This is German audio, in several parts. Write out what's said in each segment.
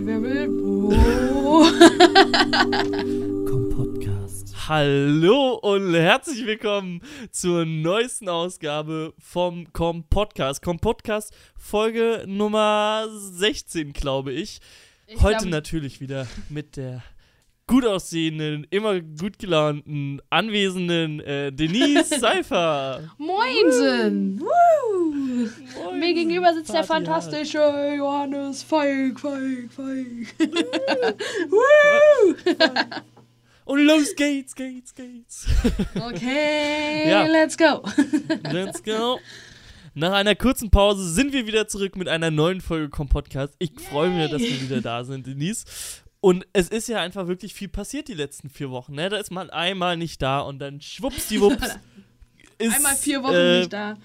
Trommelwirbel. Oh. Komm Podcast. Hallo und herzlich willkommen zur neuesten Ausgabe vom Com Podcast. Com Podcast Folge Nummer 16, glaube ich. Ich Heute glaub, natürlich wieder mit der gut aussehenden, immer gut gelaunten, anwesenden äh, Denise Seifer. Moinsen. Woo. Moin, Mir gegenüber sitzt der Party fantastische Johannes Feig, Feig, Feig. Und los geht's, geht's, geht's. Okay, Ja. let's go. Let's go. Nach einer kurzen Pause sind wir wieder zurück mit einer neuen Folge Com Podcast. Ich freue mich, dass wir wieder da sind, Denise. Und es ist ja einfach wirklich viel passiert die letzten vier Wochen. Ne? Da ist man einmal nicht da und dann schwuppsdiwupps ist Einmal vier Wochen äh, nicht da.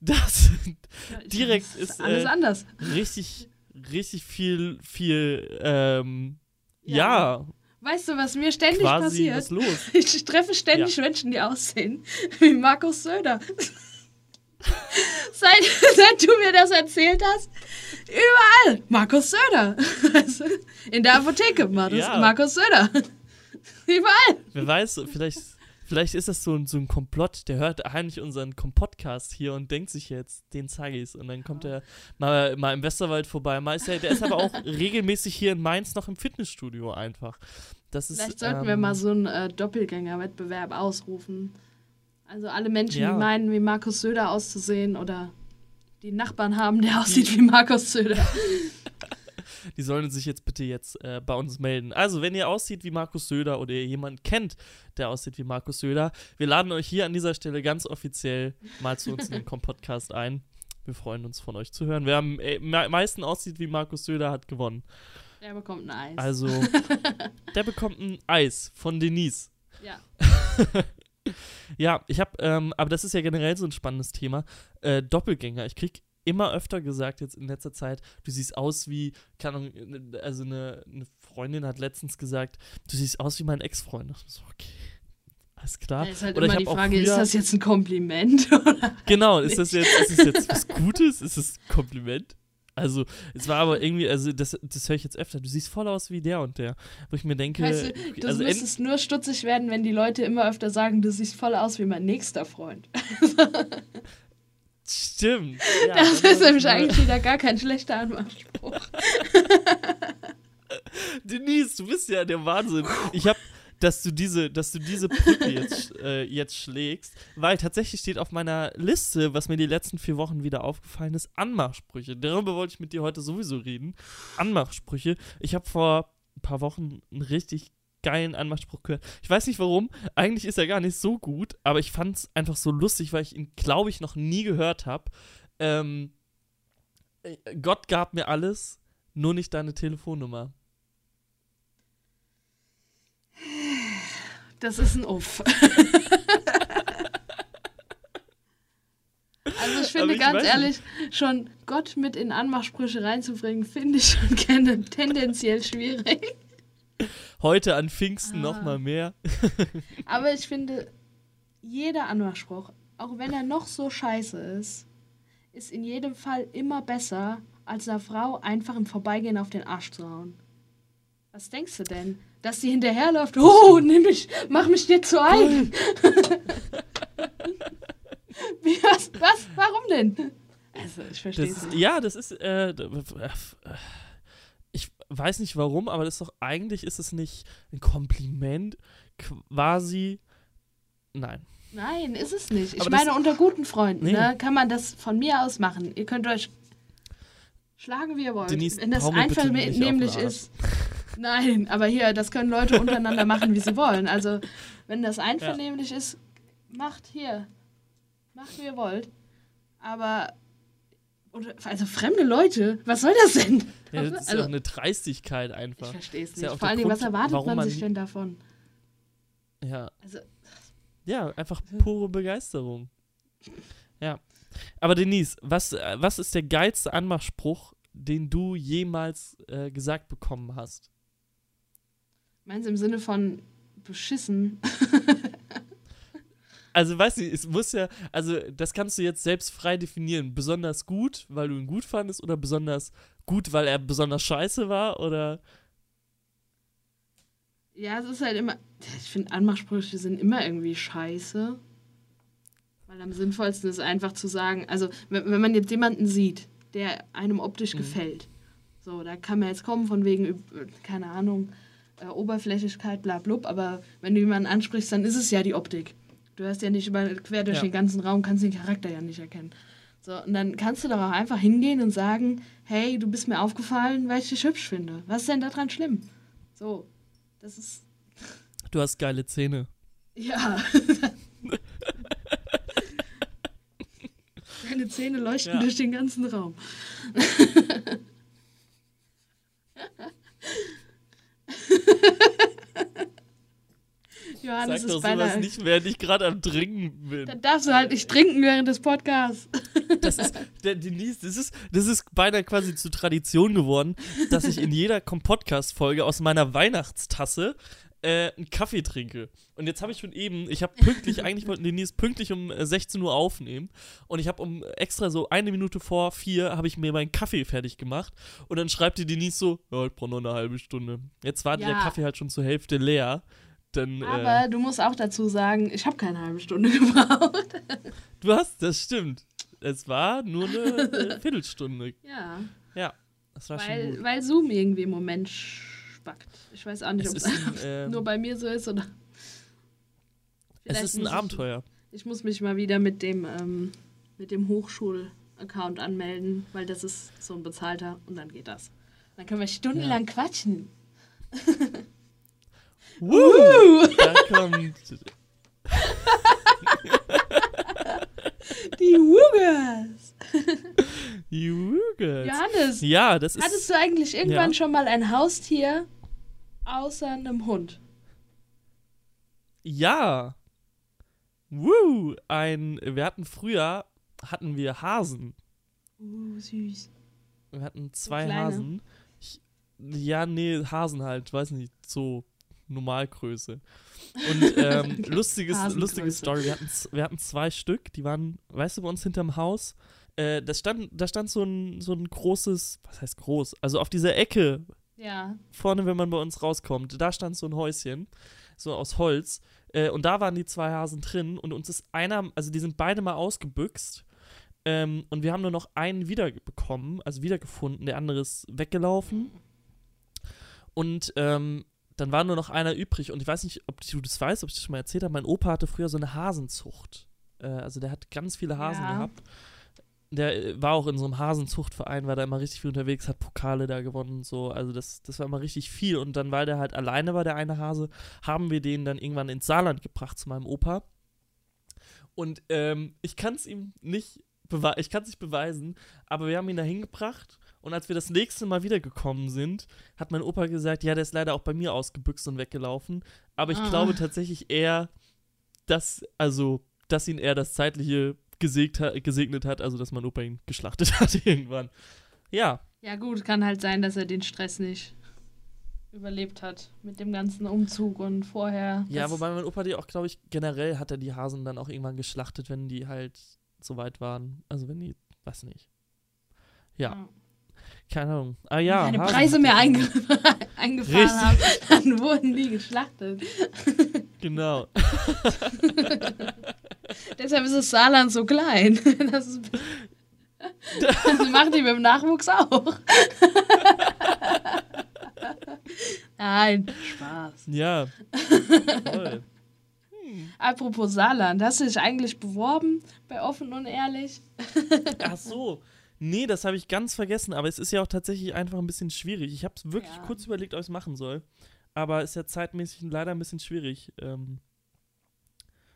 Das direkt Das ist alles äh, anders. richtig, richtig viel, viel, ähm, Ja. ja, Weißt du, was mir ständig quasi passiert? was los. Ich treffe ständig Menschen, die aussehen wie Markus Söder. seit, seit du mir das erzählt hast, überall Markus Söder. In der Apotheke Markus, Ja. Markus Söder. Überall. Wer weiß, vielleicht, vielleicht ist das so ein, so ein Komplott. Der hört heimlich unseren Kom-Podcast hier und denkt sich jetzt, den zeige ich's. Und dann kommt er mal, mal im Westerwald vorbei. Mal ist er, der ist aber auch regelmäßig hier in Mainz noch im Fitnessstudio einfach. Das ist, Vielleicht sollten ähm, wir mal so einen äh, Doppelgängerwettbewerb ausrufen. Also alle Menschen, Ja. die meinen, wie Markus Söder auszusehen oder die Nachbarn haben, der aussieht wie Markus Söder. Die sollen sich jetzt bitte jetzt äh, bei uns melden. Also, wenn ihr aussieht wie Markus Söder oder ihr jemanden kennt, der aussieht wie Markus Söder, wir laden euch hier an dieser Stelle ganz offiziell mal zu uns in den Com-Podcast ein. Wir freuen uns von euch zu hören. Wer am äh, me- meisten aussieht wie Markus Söder, hat gewonnen. Der bekommt ein Eis. Also, der bekommt ein Eis von Denise. ja. Ja, ich habe, ähm, aber das ist ja generell so ein spannendes Thema. Äh, Doppelgänger. Ich krieg immer öfter gesagt jetzt in letzter Zeit, du siehst aus wie, keine Ahnung, ne- also eine, eine Freundin hat letztens gesagt, du siehst aus wie mein Ex-Freund. Ich So, okay. Alles klar. Da ist halt Oder ich immer die Frage, ist früher- das jetzt ein Kompliment? Genau, ist das jetzt, ist es jetzt was Gutes? Ist es ein Kompliment? Also, es war aber irgendwie, also das, das höre ich jetzt öfter. Du siehst voll aus wie der und der. Wo ich mir denke, Weißt du, du also müsstest nur stutzig werden, wenn die Leute immer öfter sagen, du siehst voll aus wie mein nächster Freund. stimmt. Ja, das ist nämlich eigentlich wieder gar kein schlechter Anmachspruch. Denise, du bist ja der Wahnsinn. Ich hab, dass du diese, dass du diese Brücke jetzt, äh, jetzt schlägst, weil tatsächlich steht auf meiner Liste, was mir die letzten vier Wochen wieder aufgefallen ist, Anmachsprüche. Darüber wollte ich mit dir heute sowieso reden. Anmachsprüche. Ich habe vor ein paar Wochen einen richtig geilen Anmachspruch gehört. Ich weiß nicht warum. Eigentlich ist er gar nicht so gut, aber ich fand es einfach so lustig, weil ich ihn, glaube ich, noch nie gehört habe. Ähm, äh, Gott gab mir alles, nur nicht deine Telefonnummer. Das ist ein Uff. Also ich finde ich ganz ehrlich, schon Gott mit in Anmachsprüche reinzubringen, finde ich schon gerne tendenziell schwierig. Heute an Pfingsten Ah. noch mal mehr. Aber ich finde, jeder Anmachspruch, auch wenn er noch so scheiße ist, ist in jedem Fall immer besser, als einer Frau einfach im Vorbeigehen auf den Arsch zu hauen. Was denkst du denn? Dass sie hinterherläuft, oh, nimm mich, mach mich dir zu eigen. Wie, was, was, warum denn? Also, ich verstehe es nicht. ja, das ist. Äh, äh, weiß nicht warum, aber das ist doch eigentlich ist es nicht ein Kompliment, quasi. Nein. Nein, ist es nicht. Ich Aber meine, unter guten Freunden Nee. ne, kann man das von mir aus machen. Ihr könnt euch schlagen, wie ihr wollt. Denise, Wenn das auf den ist. Nein, aber hier, das können Leute untereinander machen, wie sie wollen. Also, wenn das einvernehmlich ist, macht hier. Macht, wie ihr wollt. Aber. Oder, also fremde Leute, was soll das denn? Ja, das ist Also- ja eine Dreistigkeit Ich einfach. verstehe es ja nicht. auch Vor allem, was Grund, erwartet warum man man- sich denn davon? Ja. Also, Ja, einfach pure Begeisterung. Ja. Aber Denise, was, äh, was ist der geilste Anmachspruch, den du jemals äh, gesagt bekommen hast? meinst du im Sinne von beschissen? Also, weißt du, es muss ja, also, das kannst du jetzt selbst frei definieren. Besonders gut, weil du ihn gut fandest, oder besonders gut, weil er besonders scheiße war, oder. Ja, es ist halt immer. Ich finde, Anmachsprüche sind immer irgendwie scheiße. Weil am sinnvollsten ist einfach zu sagen, also, wenn, wenn man jetzt jemanden sieht, der einem optisch Mhm. gefällt, so, da kann man jetzt kommen von wegen, äh, keine Ahnung, äh, Oberflächlichkeit, bla blub, aber wenn du jemanden ansprichst, dann ist es ja die Optik. Du hast ja nicht über, quer durch Ja. den ganzen Raum, kannst den Charakter ja nicht erkennen. So, und dann kannst du doch auch einfach hingehen und sagen, hey, du bist mir aufgefallen, weil ich dich hübsch finde. Was ist denn daran schlimm? So, das ist, Du hast geile Zähne. ja. Deine Zähne leuchten Ja. durch den ganzen Raum. Johannes Sag doch ist sowas beinahe. nicht, während ich gerade am Trinken bin. Dann darfst du halt nicht trinken während des Podcasts. Das ist, der Denise, das ist, das ist beinahe quasi zur Tradition geworden, dass ich in jeder Podcast-Folge aus meiner Weihnachtstasse äh, einen Kaffee trinke. Und jetzt habe ich schon eben, ich habe pünktlich, eigentlich wollten Denise pünktlich um äh, 16 Uhr aufnehmen. Und ich habe um extra so eine Minute vor vier, habe ich mir meinen Kaffee fertig gemacht. Und dann schreibt die Denise so, ja, ich brauche noch eine halbe Stunde. Jetzt war der Ja. Kaffee halt schon zur Hälfte leer. Dann, äh, Aber du musst auch dazu sagen, ich habe keine halbe Stunde gebraucht. du hast, das stimmt. Es war nur eine äh, Viertelstunde. Ja, Ja, das war schon weil, gut. weil Zoom irgendwie im Moment spackt. Ich weiß auch nicht, ob es ähm, nur bei mir so ist oder. Es ist ein muss ich- Abenteuer. Ich muss mich mal wieder mit dem, ähm, mit dem Hochschul-Account anmelden, weil das ist so ein bezahlter und dann geht das. Dann können wir stundenlang quatschen. Woo! Da kommt. Die Woogers! Jugend. Johannes, Ja, das ist. hattest du eigentlich irgendwann Ja. schon mal ein Haustier außer einem Hund? Ja. Woo! Ein. Wir hatten früher. Hatten wir Hasen. Uh, süß. Wir hatten zwei? Hasen. Ich, ja, nee, Hasen halt. Weiß nicht. So. Normalgröße. Und ähm, lustiges, Hasengröße. lustige Story. Wir hatten, wir hatten zwei Stück, die waren, weißt du, bei uns hinterm Haus. Äh, da, stand, da stand so ein, so ein großes, was heißt groß? Also auf dieser Ecke, Ja. vorne, wenn man bei uns rauskommt, da stand so ein Häuschen, so aus Holz. Äh, und da waren die zwei Hasen drin und uns ist einer, also die sind beide mal ausgebüxt. Ähm, und wir haben nur noch einen wiederbekommen, also wiedergefunden, der andere ist weggelaufen. Und ähm, dann war nur noch einer übrig. Und ich weiß nicht, ob du das weißt, ob ich das schon mal erzählt habe. Mein Opa hatte früher so eine Hasenzucht. Äh, also der hat ganz viele Hasen Ja. gehabt. Der äh, war auch in so einem Hasenzuchtverein, war da immer richtig viel unterwegs, hat Pokale da gewonnen und so. Also das, das war immer richtig viel. Und dann, weil der halt alleine war, der eine Hase, haben wir den dann irgendwann ins Saarland gebracht zu meinem Opa. Und ähm, ich kann es ihm nicht beweisen, ich kann es nicht beweisen, aber wir haben ihn da hingebracht und als wir das nächste Mal wiedergekommen sind, hat mein Opa gesagt, ja, der ist leider auch bei mir ausgebüxt und weggelaufen. Aber ich Ah. glaube tatsächlich eher, dass, also, dass ihn eher das Zeitliche gesegt ha gesegnet hat, also dass mein Opa ihn geschlachtet hat irgendwann. Ja, Ja, gut, kann halt sein, dass er den Stress nicht überlebt hat mit dem ganzen Umzug und vorher. ja, wobei mein Opa die auch, glaube ich, generell hat er die Hasen dann auch irgendwann geschlachtet, wenn die halt so weit waren. Also wenn die, weiß nicht. Ja, keine Ahnung. Ah ja. keine Hasen Preise mehr einge eingefahren haben, dann wurden die geschlachtet. Genau. Deshalb ist das Saarland so klein. Das, ist, das machen die mit dem Nachwuchs auch. Nein, Spaß. Ja. Voll. Apropos Saarland, hast du dich eigentlich beworben bei Offen und Ehrlich? Ach so. Nee, das habe ich ganz vergessen, aber es ist ja auch tatsächlich einfach ein bisschen schwierig. Ich habe es wirklich Ja. kurz überlegt, ob ich es machen soll. Aber ist ja zeitmäßig leider ein bisschen schwierig, ähm,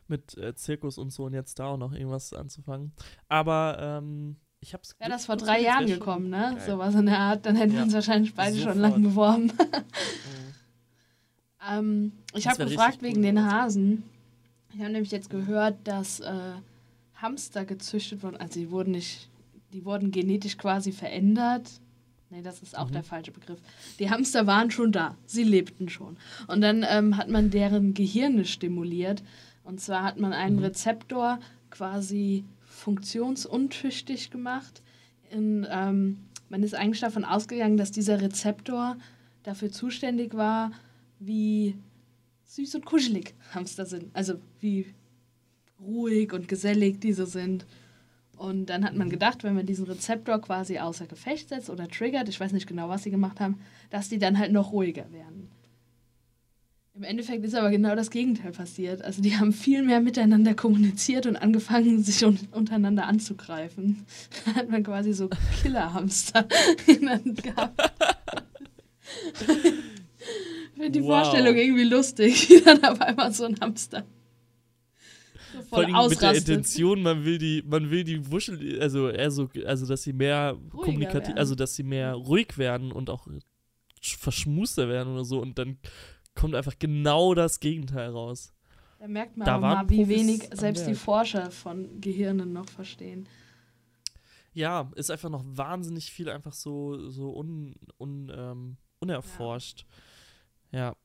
mit äh, Zirkus und so und jetzt da auch noch irgendwas anzufangen. Aber ähm, ich habe es. Wäre das vor drei Jahren gekommen, ne? geil. Sowas in der Art, dann hätten wir Ja. uns wahrscheinlich beide schon Sofort. lange beworben. ähm, ich habe gefragt wegen cool. den Hasen. Ich habe nämlich jetzt gehört, dass äh, Hamster gezüchtet wurden. Also die wurden nicht, die wurden genetisch quasi verändert. Nee, das ist auch Mhm. der falsche Begriff. Die Hamster waren schon da, sie lebten schon. Und dann ähm, hat man deren Gehirne stimuliert, Und zwar hat man einen Mhm. Rezeptor quasi funktionsuntüchtig gemacht. In, ähm, man ist eigentlich davon ausgegangen, dass dieser Rezeptor dafür zuständig war, wie süß und kuschelig Hamster sind. Also wie ruhig und gesellig diese sind. Und dann hat man gedacht, wenn man diesen Rezeptor quasi außer Gefecht setzt oder triggert, ich weiß nicht genau, was sie gemacht haben, dass die dann halt noch ruhiger werden. Im Endeffekt ist aber genau das Gegenteil passiert. Also die haben viel mehr miteinander kommuniziert und angefangen, sich un untereinander anzugreifen. Da hat man quasi so Killerhamster gehabt. Ich finde die Wow. Vorstellung irgendwie lustig, wie dann auf einmal so ein Hamster so Vor voll allem mit der. Intention, man will die, man will die Wuschel, also eher so, also dass sie mehr kommunikativ, werden. also dass sie mehr ruhig werden und auch sch- verschmuster werden oder so und dann kommt einfach genau das Gegenteil raus. Da merkt man Da mal, wie Profis wenig selbst die. Forscher von Gehirnen noch verstehen. Ja, ist einfach noch wahnsinnig viel einfach so, so un, un, ähm, unerforscht. Ja. Ja,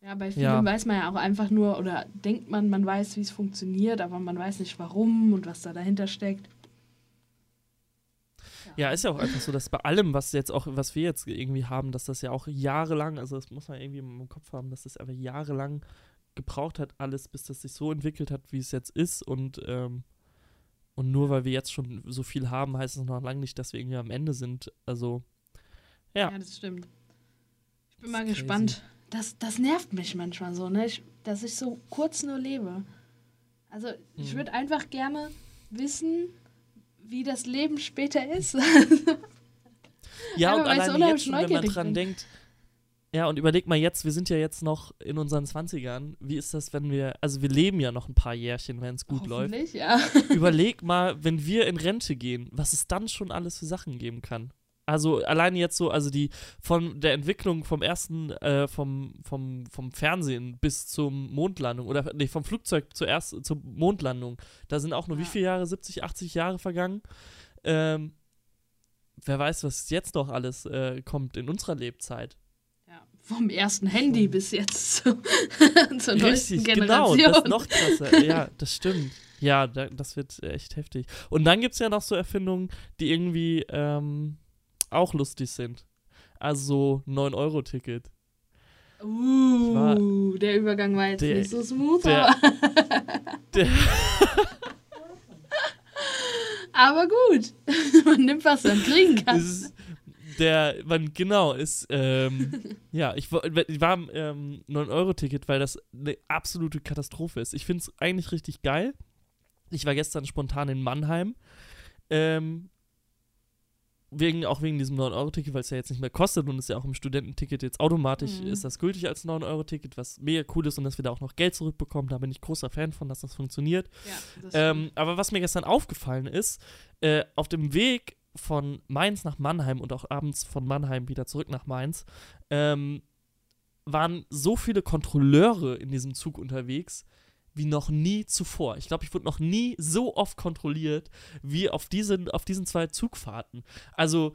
bei vielen Ja. weiß man ja auch einfach nur oder denkt man, man weiß, wie es funktioniert, aber man weiß nicht warum und was da dahinter steckt. Ja, ist ja auch einfach so, dass bei allem, was jetzt auch, was wir jetzt irgendwie haben, dass das ja auch jahrelang, also das muss man irgendwie im Kopf haben, dass das einfach jahrelang gebraucht hat, alles, bis das sich so entwickelt hat, wie es jetzt ist und, ähm, und nur weil wir jetzt schon so viel haben, heißt es noch lange nicht, dass wir irgendwie am Ende sind. Also, Ja. Ja, das stimmt. Ich bin mal ist crazy. gespannt. Das, das nervt mich manchmal so, ne? Ich, dass ich so kurz nur lebe. Also, ich Mhm. würde einfach gerne wissen, wie das Leben später ist. ja, Aber und unheimlich jetzt schon, wenn man dran bin. denkt, ja, und überleg mal jetzt, wir sind ja jetzt noch in unseren 20ern. Wie ist das, wenn wir, also wir leben ja noch ein paar Jährchen, wenn es gut läuft. Ja. Überleg mal, wenn wir in Rente gehen, was es dann schon alles für Sachen geben kann. Also alleine jetzt so, also die von der Entwicklung vom ersten, äh, vom, vom, vom Fernsehen bis zum Mondlandung oder nee, vom Flugzeug zuerst zur Mondlandung, da sind auch nur wie Ja. viele Jahre, 70, 80 Jahre vergangen. Ähm, wer weiß, was jetzt noch alles äh, kommt in unserer Lebzeit. ja. Vom ersten Handy bis jetzt zu, zur neuesten Richtig, genau, Generation. das ist noch krasser. ja, das stimmt. Ja, da, das wird echt heftig. Und dann gibt es ja noch so Erfindungen, die irgendwie ähm, auch lustig sind. Also 9-Euro-Ticket. Uh, der Übergang war jetzt Der- nicht so smooth, der- aber, der- aber gut. Man nimmt, was man kriegen kann. Ist der, man, genau, ist, ähm, ja, ich, ich war am ähm, 9-Euro-Ticket, weil das eine absolute Katastrophe ist. Ich finde es eigentlich richtig geil. Ich war gestern spontan in Mannheim. Ähm, wegen, auch wegen diesem 9-Euro-Ticket, weil es ja jetzt nicht mehr kostet und ist ja auch im Studententicket jetzt automatisch Mhm. ist das gültig als 9-Euro-Ticket, was mega cool ist und dass wir da auch noch Geld zurückbekommen. Da bin ich großer Fan von, dass das funktioniert. Ja, das Ähm, aber was mir gestern aufgefallen ist, äh, auf dem Weg von Mainz nach Mannheim und auch abends von Mannheim wieder zurück nach Mainz, ähm, waren so viele Kontrolleure in diesem Zug unterwegs wie noch nie zuvor. Ich glaube, ich wurde noch nie so oft kontrolliert wie auf diesen, auf diesen zwei Zugfahrten. Also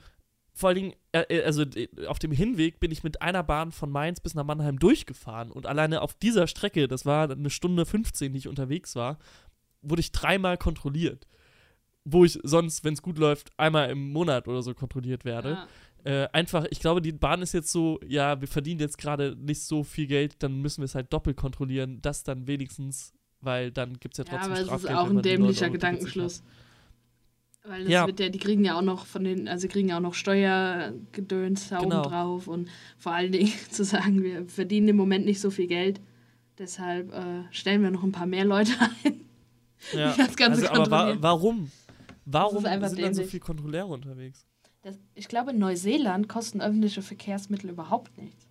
vor allen Dingen, äh, äh, also auf dem Hinweg bin ich mit einer Bahn von Mainz bis nach Mannheim durchgefahren und alleine auf dieser Strecke, das war eine Stunde 15, die ich unterwegs war, wurde ich dreimal kontrolliert. Wo ich sonst, wenn es gut läuft, einmal im Monat oder so kontrolliert werde. ja. Äh, einfach, ich glaube, die Bahn ist jetzt so, ja, wir verdienen jetzt gerade nicht so viel Geld, dann müssen wir es halt doppelt kontrollilen. Das dann wenigstens, weil dann gibt es ja ja, trotzdem aber es ist Strafgeld, auch ein dämlicher 9 Euro Tickets nicht Gedankenschluss. Weil das Ja. wird ja, die kriegen ja auch noch von den, also kriegen ja auch noch Steuergedöns da Genau. oben drauf und vor allen Dingen zu sagen, wir verdienen im Moment nicht so viel Geld, deshalb äh, stellen wir noch ein paar mehr Leute ein. Ja. das Ganze also, aber wa kontrollieren. warum? Warum sind dann so dämlich. viele Kontrolleure unterwegs? Das, ich glaube, in Neuseeland kosten öffentliche Verkehrsmittel überhaupt nichts.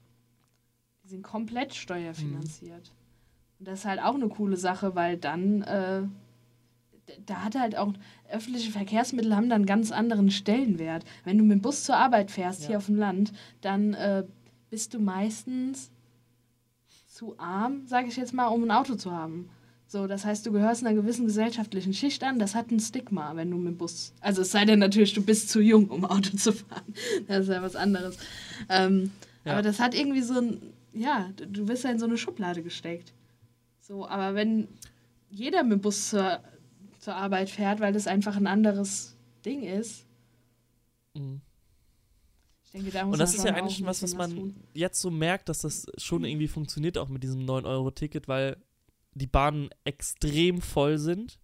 Die sind komplett steuerfinanziert. Und das ist halt auch eine coole Sache, weil dann, äh, da hat halt auch, öffentliche Verkehrsmittel haben dann einen ganz anderen Stellenwert. Wenn du mit dem Bus zur Arbeit fährst, Ja. hier auf dem Land, dann äh, bist du meistens zu arm, sage ich jetzt mal, um ein Auto zu haben. So, das heißt, du gehörst einer gewissen gesellschaftlichen Schicht an. Das hat ein Stigma, wenn du mit dem Bus. Also es sei denn natürlich, du bist zu jung, um Auto zu fahren. Das ist ja was anderes. Ähm, Ja. Aber das hat irgendwie so ein, ja, du- wirst ja in so eine Schublade gesteckt. So, aber wenn jeder mit dem Bus zur, zur Arbeit fährt, weil das einfach ein anderes Ding ist. Mhm. Ich denke, da muss Und das ist ja schon eigentlich ein was, was man tun. jetzt so merkt, dass das schon irgendwie funktioniert, auch mit diesem 9-Euro-Ticket, weil die Bahnen extrem voll sind.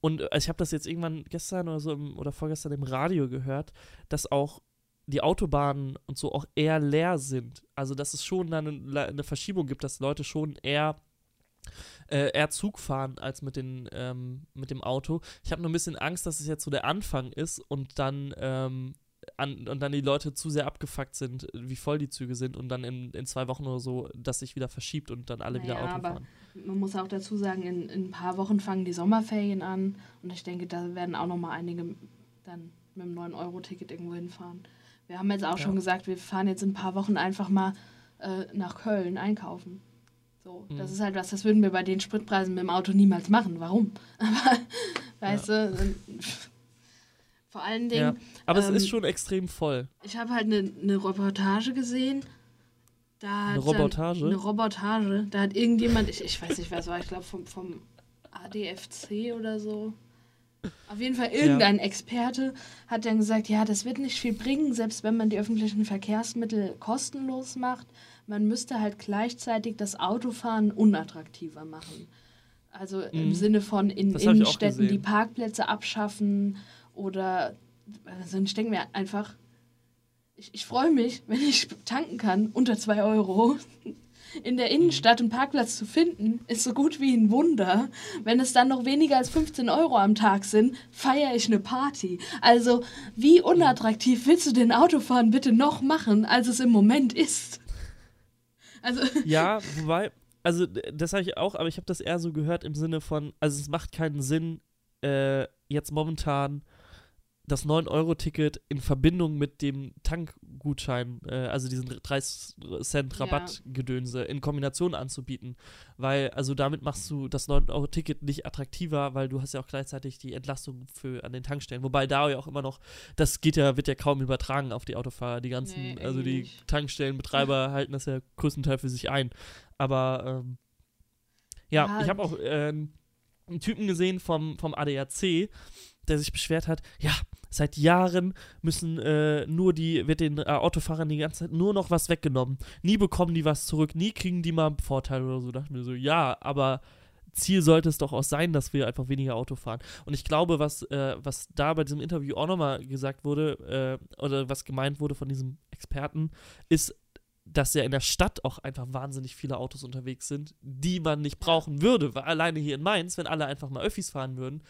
Und äh, ich habe das jetzt irgendwann gestern oder so im, oder vorgestern im Radio gehört, dass auch die Autobahnen und so auch eher leer sind. Also dass es schon dann eine, Verschiebung gibt, dass Leute schon eher äh, eher Zug fahren als mit, den, ähm, mit dem Auto. Ich habe nur ein bisschen Angst, dass es jetzt so der Anfang ist und dann, ähm, an, und dann die Leute zu sehr abgefuckt sind, wie voll die Züge sind und dann in, in zwei Wochen oder so, dass sich wieder verschiebt und dann alle wieder Naja, Auto aber fahren. Man muss auch dazu sagen, in, in ein paar Wochen fangen die Sommerferien an und ich denke, da werden auch noch mal einige dann mit dem 9-Euro-Ticket irgendwo hinfahren. Wir haben jetzt auch Ja. schon gesagt, wir fahren jetzt in ein paar Wochen einfach mal äh, nach Köln einkaufen. So, das Mhm. ist halt was, das würden wir bei den Spritpreisen mit dem Auto niemals machen. Warum? Aber, weißt du, dann- vor allen Dingen, Ja. Aber es ähm, ist schon extrem voll. ich habe halt eine ne Reportage gesehen. Da Eine hat Robotage? Eine Robotage. Da hat irgendjemand, ich, ich weiß nicht, wer es war, ich glaube vom, vom ADFC oder so. Auf jeden Fall irgendein Experte hat dann gesagt, ja, das wird nicht viel bringen, selbst wenn man die öffentlichen Verkehrsmittel kostenlos macht. Man müsste halt gleichzeitig das Autofahren unattraktiver machen. Also im Mhm. Sinne von in Das Innenstädten die. Parkplätze abschaffen oder also ich denke mir einfach, ich, ich freue mich, wenn ich tanken kann unter 2 Euro. In der Innenstadt einen Parkplatz zu finden, ist so gut wie ein Wunder. Wenn es dann noch weniger als 15 Euro am Tag sind, feiere ich eine Party. Also, wie unattraktiv willst du den Autofahren bitte noch machen, als es im Moment ist? Also, Ja, wobei, also das habe ich auch, aber ich habe das eher so gehört im Sinne von, also es macht keinen Sinn, äh, jetzt momentan das 9-Euro-Ticket in Verbindung mit dem Tankgutschein, äh, also diesen 30 Cent Ja. Rabattgedönse in Kombination anzubieten. Weil, also damit machst du das 9-Euro-Ticket nicht attraktiver, weil du hast ja auch gleichzeitig die Entlastung für an den Tankstellen. Wobei da ja auch immer noch, das geht ja, wird ja kaum übertragen auf die Autofahrer. Die ganzen, Nee, also irgendwie die nicht. Tankstellenbetreiber halten das ja größtenteils für sich ein. Aber ähm, ja, Ja, ich habe auch ähm, einen Typen gesehen vom, vom ADAC, der sich beschwert hat, ja, seit Jahren müssen äh, nur die, wird den äh, Autofahrern die ganze Zeit nur noch was weggenommen. Nie bekommen die was zurück, nie kriegen die mal einen Vorteil oder so. Da dachte ich mir so, ja, aber Ziel sollte es doch auch sein, dass wir einfach weniger Auto fahren. Und ich glaube, was, äh, was da bei diesem Interview auch nochmal gesagt wurde, äh, oder was gemeint wurde von diesem Experten, ist, dass ja in der Stadt auch einfach wahnsinnig viele Autos unterwegs sind, die man nicht brauchen würde. Weil alleine hier in Mainz, wenn alle einfach mal Öffis fahren würden,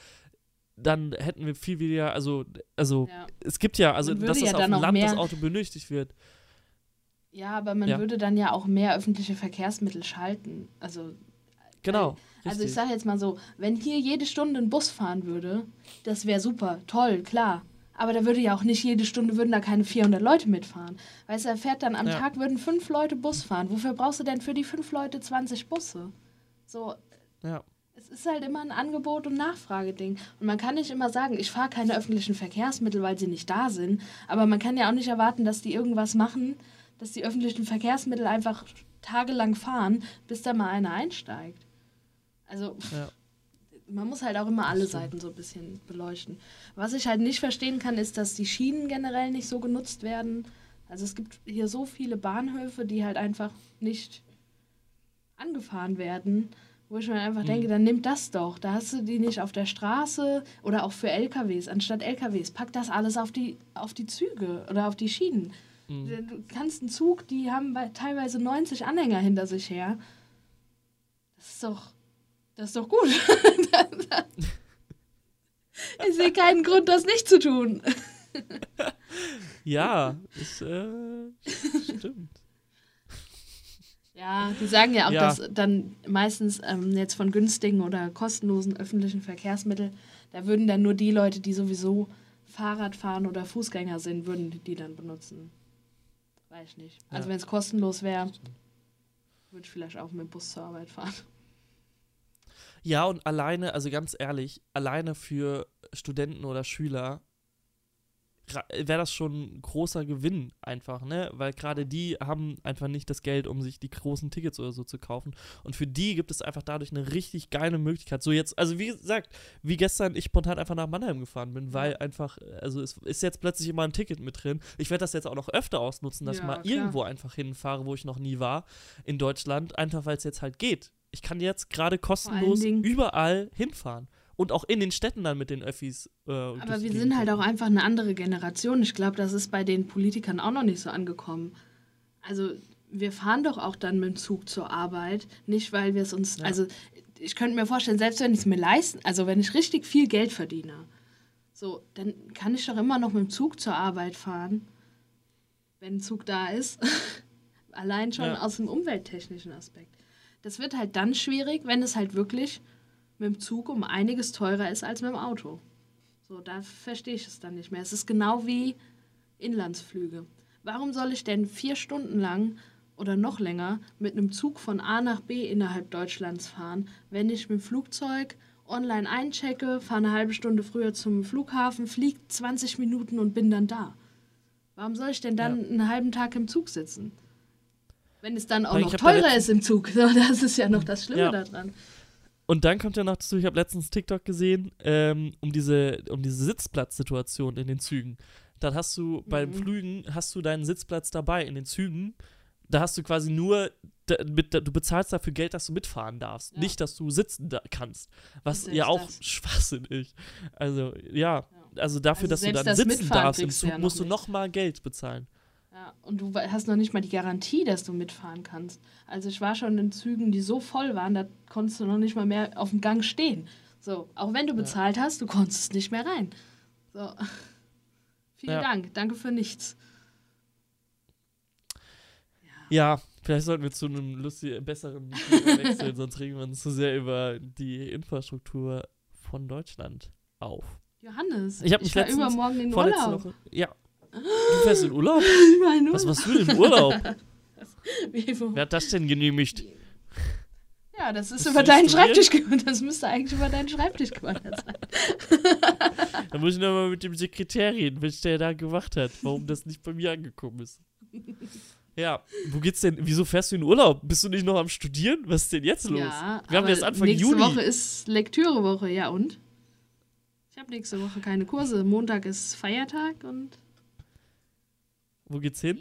dann hätten wir viel weniger, also, also ja. es gibt ja, also dass ja das auf dem Land das Auto benötigt wird. ja, aber man Ja. würde dann ja auch mehr öffentliche Verkehrsmittel schalten. Also, Genau. also ich sage jetzt mal so, wenn hier jede Stunde ein Bus fahren würde, das wäre super, toll, klar. Aber da würde ja auch nicht jede Stunde, würden da keine 400 Leute mitfahren. Weißt du, er fährt dann am Ja. Tag, würden fünf Leute Bus fahren. Wofür brauchst du denn für die fünf Leute 20 Busse? So, ja. Es ist halt immer ein Angebot- und Nachfrageding. Und man kann nicht immer sagen, ich fahre keine öffentlichen Verkehrsmittel, weil sie nicht da sind. Aber man kann ja auch nicht erwarten, dass die irgendwas machen, dass die öffentlichen Verkehrsmittel einfach tagelang fahren, bis da mal einer einsteigt. Also Ja. man muss halt auch immer alle. Seiten so ein bisschen beleuchten. Was ich halt nicht verstehen kann, ist, dass die Schienen generell nicht so genutzt werden. Also es gibt hier so viele Bahnhöfe, die halt einfach nicht angefahren werden, wo ich mir einfach Mhm. denke, dann nimm das doch. Da hast du die nicht auf der Straße oder auch für LKWs, anstatt LKWs. Pack das alles auf die, auf die Züge oder auf die Schienen. Mhm. Du kannst einen Zug, die haben teilweise 90 Anhänger hinter sich her. Das ist doch, das ist doch gut. ich sehe keinen Grund, das nicht zu tun. Ja, ist, äh, stimmt. Ja, die sagen ja auch, Ja. dass dann meistens ähm, jetzt von günstigen oder kostenlosen öffentlichen Verkehrsmitteln, da würden dann nur die Leute, die sowieso Fahrrad fahren oder Fußgänger sind, würden die, dann benutzen. Weiß ich nicht. Also Ja. wenn es kostenlos wäre, würde ich vielleicht auch mit dem Bus zur Arbeit fahren. Ja, und alleine, also ganz ehrlich, alleine für Studenten oder Schüler wäre das schon ein großer Gewinn einfach, ne? Weil gerade die haben einfach nicht das Geld, um sich die großen Tickets oder so zu kaufen. Und für die gibt es einfach dadurch eine richtig geile Möglichkeit. So jetzt, also wie gesagt, wie gestern ich spontan einfach nach Mannheim gefahren bin, weil einfach, also es ist jetzt plötzlich immer ein Ticket mit drin. Ich werde das jetzt auch noch öfter ausnutzen, dass Ja, ich mal klar. irgendwo einfach hinfahre, wo ich noch nie war in Deutschland, einfach weil es jetzt halt geht. Ich kann jetzt gerade kostenlos überall hinfahren. Und auch in den Städten dann mit den Öffis. Äh, Aber wir sind halt auch einfach eine andere Generation. Ich glaube, das ist bei den Politikern auch noch nicht so angekommen. Also wir fahren doch auch dann mit dem Zug zur Arbeit, nicht weil wir es uns, Ja. also ich könnte mir vorstellen, selbst wenn ich es mir leisten, also wenn ich richtig viel Geld verdiene, so, dann kann ich doch immer noch mit dem Zug zur Arbeit fahren, wenn ein Zug da ist. Allein schon Ja. aus dem umwelttechnischen Aspekt. Das wird halt dann schwierig, wenn es halt wirklich mit dem Zug um einiges teurer ist als mit dem Auto. So, da verstehe ich es dann nicht mehr. Es ist genau wie Inlandsflüge. Warum soll ich denn vier Stunden lang oder noch länger mit einem Zug von A nach B innerhalb Deutschlands fahren, wenn ich mit dem Flugzeug online einchecke, fahre eine halbe Stunde früher zum Flughafen, fliege 20 Minuten und bin dann da? Warum soll ich denn dann Ja. einen halben Tag im Zug sitzen? Wenn es dann auch Weil noch teurer ist im Zug. Das ist ja noch das Schlimme Ja. daran. Und dann kommt ja noch dazu, ich habe letztens TikTok gesehen, ähm, um diese, um diese Sitzplatzsituation in den Zügen. Dann hast du Mhm. Flügen, hast du deinen Sitzplatz dabei in den Zügen. Da hast du quasi nur, da, mit, da, du bezahlst dafür Geld, dass du mitfahren darfst. Ja. Nicht, dass du sitzen da kannst. Was ja auch das. schwachsinnig. Also, ja. Also dafür, Also dass du dann das sitzen darfst im Zug, ja musst du nochmal Geld bezahlen. Ja, und du hast noch nicht mal die Garantie, dass du mitfahren kannst. Also ich war schon in Zügen, die so voll waren, da konntest du noch nicht mal mehr auf dem Gang stehen. So, auch wenn du bezahlt hast, du konntest nicht mehr rein. So. Vielen Ja. Dank, danke für nichts. Ja, vielleicht sollten wir zu einem lustigen, besseren wechseln, sonst regen wir uns zu sehr über die Infrastruktur von Deutschland auf. Johannes, Ich mich war übermorgen in Urlaub. Woche. Ja. Du fährst in Urlaub? In Was Urlaub. machst du denn im Urlaub? Wer hat das denn genehmigt? Ja, das ist du über deinen? Schreibtisch gewandert. Das müsste eigentlich über deinen Schreibtisch gewandert sein. Da muss ich nochmal mit dem Sekretär reden, was der da gemacht hat, warum das nicht bei mir angekommen ist. Ja, wo geht's denn? Wieso fährst du in Urlaub? Bist du nicht noch am Studieren? Was ist denn jetzt los? Ja, wir haben jetzt Anfang nächste Juni. Woche ist Lektürewoche, ja und? Ich habe nächste Woche keine Kurse. Montag ist Feiertag und Wo geht's hin?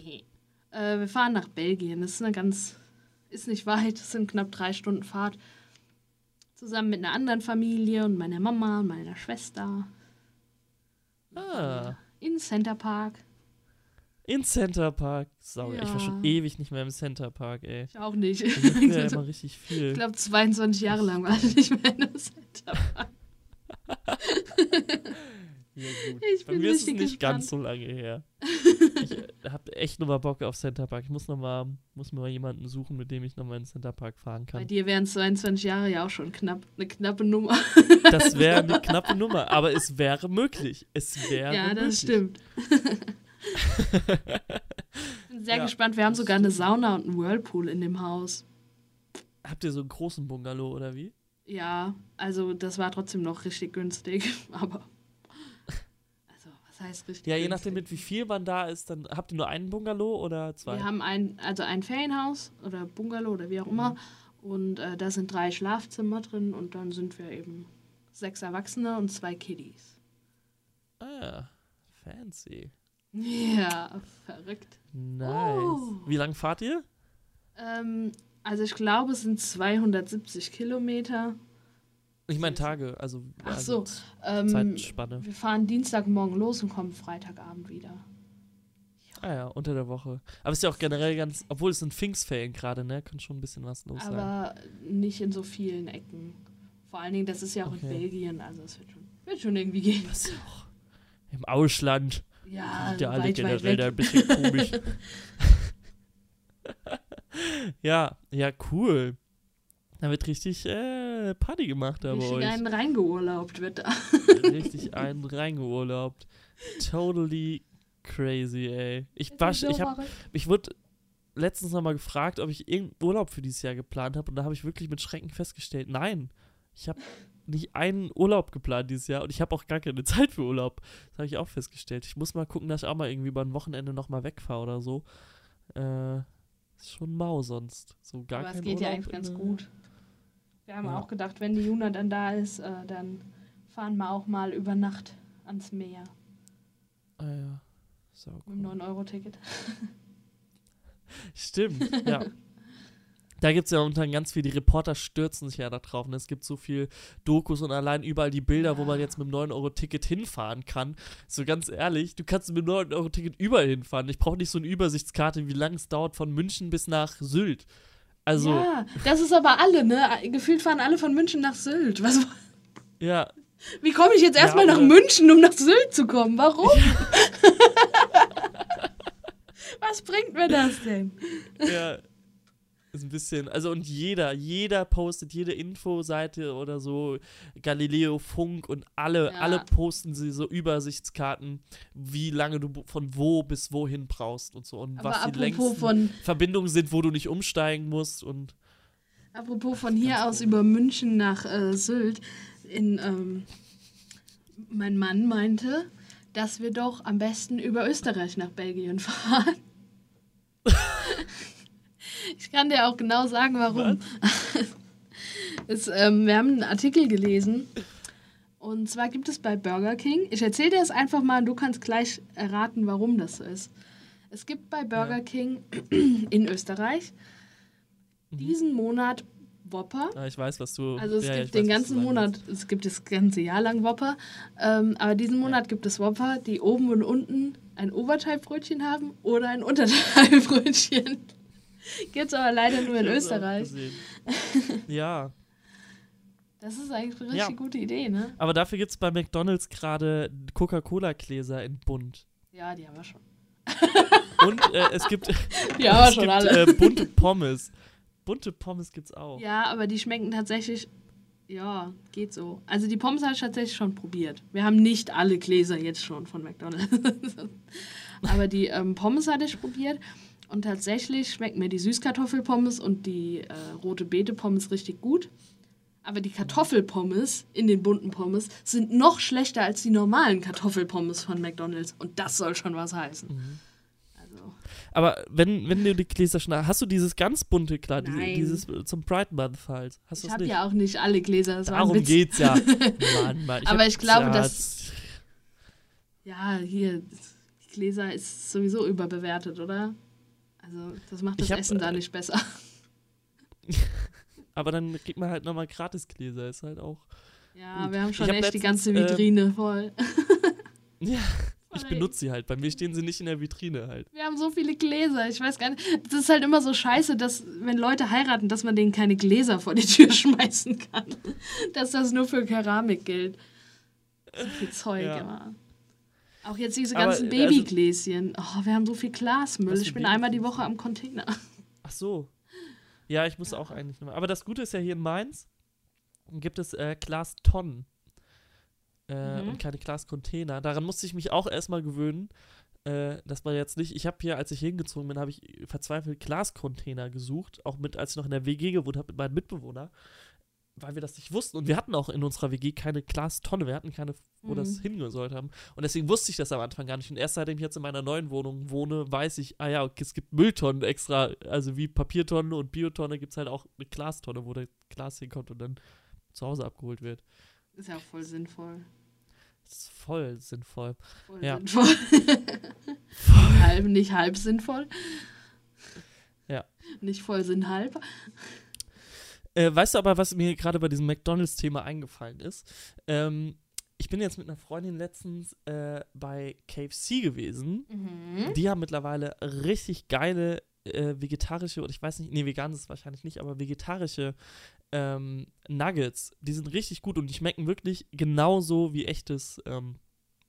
äh, wir fahren nach Belgien. Das ist eine ganz, ist nicht weit, das sind knapp drei Stunden Fahrt. Zusammen mit einer anderen Familie und meiner Mama und meiner Schwester. Ah, In Center Park. in Center Park. Sauer, ich war schon Ja. ewig nicht mehr im Center Park, ey. Ich auch nicht. Ist ja immer richtig viel. Ich glaube, 22 Jahre lang war ich nicht mehr in einem Center Park. Ja, gut. Ich Bei bin mir ist es nicht ganz gespannt. so lange her. ich äh, habe echt nur mal Bock auf Center Park. Ich muss, noch mal, muss mir mal jemanden suchen, mit dem ich nochmal in den Center Park fahren Bei kann. dir wären 22 Jahre ja auch schon knapp. Eine knappe Nummer. Das wäre eine knappe Nummer, aber es wäre möglich. Es wäre Ja, möglich. das stimmt. Ich bin sehr Ja, gespannt. Wir haben sogar eine Sauna und einen Whirlpool in dem Haus. Habt ihr so einen großen Bungalow oder wie? Ja, also das war trotzdem noch richtig günstig. Aber. Was heißt richtig Ja, je nachdem, mit wie viel man da ist, dann habt ihr nur einen Bungalow oder zwei? Wir haben ein, also ein Ferienhaus oder Bungalow oder wie auch immer. Und äh, da sind drei Schlafzimmer drin und dann sind wir eben sechs Erwachsene und zwei Kiddies. Ah, fancy. Ja, verrückt. Nice. Oh. Wie lange fahrt ihr? Ähm, also ich glaube, es sind 270 Kilometer. Ich meine Tage, also, Ach also so, Ähm, Zeitspanne. wir fahren Dienstagmorgen los und kommen Freitagabend wieder. Ah ja, unter der Woche. Aber es ist ja auch generell ganz, obwohl es sind Pfingstferien gerade, ne? Kann schon ein bisschen was los sein. Aber nicht in so vielen Ecken. Vor allen Dingen, das ist ja auch in Okay. Belgien, also es wird schon, wird schon irgendwie gehen. Ja auch im Ausland. Ja, sind ja alle weit, weit generell da ein bisschen komisch. ja, ja, cool. Da wird richtig äh, Party gemacht da bei Richtig euch. einen reingeurlaubt wird da. richtig einen reingeurlaubt. Totally crazy, ey. Ich, war, so ich, hab, ich wurde letztens nochmal gefragt, ob ich irgendeinen Urlaub für dieses Jahr geplant habe und da habe ich wirklich mit Schrecken festgestellt, nein. Ich habe nicht einen Urlaub geplant dieses Jahr und ich habe auch gar keine Zeit für Urlaub. Das habe ich auch festgestellt. Ich muss mal gucken, dass ich auch mal irgendwie über ein Wochenende nochmal wegfahre oder so. Äh, ist schon mau sonst. So gar Aber es geht ja Urlaub eigentlich ganz in- gut. Wir haben Ja. auch gedacht, wenn die Juna dann da ist, äh, dann fahren wir auch mal über Nacht ans Meer Ah ja. So, mit dem 9-Euro-Ticket. Stimmt, ja. Da gibt es ja momentan ganz viel, die Reporter stürzen sich ja da drauf. Und es gibt so viel Dokus und allein überall die Bilder, wo man Ja. jetzt mit dem 9-Euro-Ticket hinfahren kann. So ganz ehrlich, du kannst mit dem 9-Euro-Ticket überall hinfahren. Ich brauche nicht so eine Übersichtskarte, wie lange es dauert von München bis nach Sylt. Also, ja. Ja, das ist aber alle, ne? Gefühlt fahren alle von München nach Sylt. Was, wie komme ich jetzt Ja, erstmal nach oder- München, um nach Sylt zu kommen? Warum? Was bringt mir das denn? ja. Ist ein bisschen, also und jeder, jeder postet, jede Infoseite oder so, Galileo, Funk und alle, Ja. alle posten sie so Übersichtskarten, wie lange du von wo bis wohin brauchst und so und Aber was die längsten von, Verbindungen sind, wo du nicht umsteigen musst und apropos von hier aus über München nach äh, Sylt, in, ähm, mein Mann meinte, dass wir doch am besten über Österreich nach Belgien fahren. ich kann dir auch genau sagen, warum. Es, ähm, wir haben einen Artikel gelesen. Und zwar gibt es bei Burger King, ich erzähle dir das einfach mal und du kannst gleich erraten, warum das so ist. Es gibt bei Burger Ja. King in Österreich diesen Monat Whopper. ah, ich weiß, was du. Also es ja, ja, gibt den weiß, ganzen Monat, willst. es gibt das ganze Jahr lang Whopper, ähm, aber diesen Monat gibt es Whopper, die oben und unten ein Oberteilbrötchen haben oder ein Unterteilbrötchen. Gibt es aber leider nur in Österreich. ja, Das ist eigentlich eine richtig Ja. gute Idee, ne? aber dafür gibt es bei McDonalds gerade Coca-Cola-Gläser in bunt. Ja, die haben wir schon. Und äh, es gibt, Die haben wir schon gibt alle. Äh, bunte Pommes. Bunte Pommes gibt's auch. Ja, aber die schmecken tatsächlich, ja, geht so. Also die Pommes habe ich tatsächlich schon probiert. Wir haben nicht alle Gläser jetzt schon von McDonald's. aber die ähm, Pommes hatte ich probiert. Und tatsächlich schmecken mir die Süßkartoffelpommes und die äh, rote Beete-Pommes richtig gut. Aber die Kartoffelpommes in den bunten Pommes sind noch schlechter als die normalen Kartoffelpommes von McDonald's. Und das soll schon was heißen. Mhm. Also, Aber wenn, wenn du die Gläser schon hast, du dieses ganz bunte Nein. dieses äh, zum Pride Month halt. Hast du ich habe ja auch nicht alle Gläser. Das Darum geht's ja. Mann, Mann. Aber hab- ich glaube, dass- Ja, hier, Gläser ist sowieso überbewertet, oder? Also, das macht das hab, Essen da äh, nicht besser. Aber dann kriegt man halt nochmal Gratisgläser, ist halt auch. Ja, gut. wir haben schon hab echt die letztens, ganze ähm, Vitrine voll. Ja, ich benutze sie halt. Bei mir stehen sie nicht in der Vitrine halt. Wir haben so viele Gläser. Ich weiß gar nicht. Das ist halt immer so scheiße, dass, wenn Leute heiraten, dass man denen keine Gläser vor die Tür schmeißen kann. Dass das nur für Keramik gilt. So viel Zeug Ja. immer. Auch jetzt diese Aber, ganzen also- Babygläschen. Oh, wir haben so viel Glasmüll. Ich bin einmal die? Woche am Container. Ach so. Ja, ich muss auch eigentlich nochmal. Aber das Gute ist ja hier in Mainz gibt es äh, Glastonnen. Äh, Mhm. Und keine Glascontainer. Daran musste ich mich auch erstmal gewöhnen, äh, dass man jetzt nicht. Ich habe hier, als ich hingezogen bin, habe ich verzweifelt Glascontainer gesucht. Auch mit, als ich noch in der WG gewohnt habe mit meinem Mitbewohner. Weil wir das nicht wussten. Und wir hatten auch in unserer WG keine Glastonne. Wir hatten keine, wo das Mhm. hingehen haben. Und deswegen wusste ich das am Anfang gar nicht. Und erst seitdem ich jetzt in meiner neuen Wohnung wohne, weiß ich, ah ja, okay, es gibt Mülltonnen extra. Also wie Papiertonne und Biotonne gibt es halt auch eine Glastonne, wo der Glas hinkommt und dann zu Hause abgeholt wird. Ist ja auch voll sinnvoll. Das ist voll sinnvoll. Voll Ja. sinnvoll. halb, nicht halb sinnvoll. Ja. Nicht voll sinn halb. Äh, weißt du aber, was mir gerade bei diesem McDonalds-Thema eingefallen ist? Ähm, ich bin jetzt mit einer Freundin letztens äh, bei KFC gewesen. Mhm. Die haben mittlerweile richtig geile äh, vegetarische, oder ich weiß nicht, nee, vegan ist es wahrscheinlich nicht, aber vegetarische ähm, Nuggets. Die sind richtig gut und die schmecken wirklich genauso wie echtes, ähm,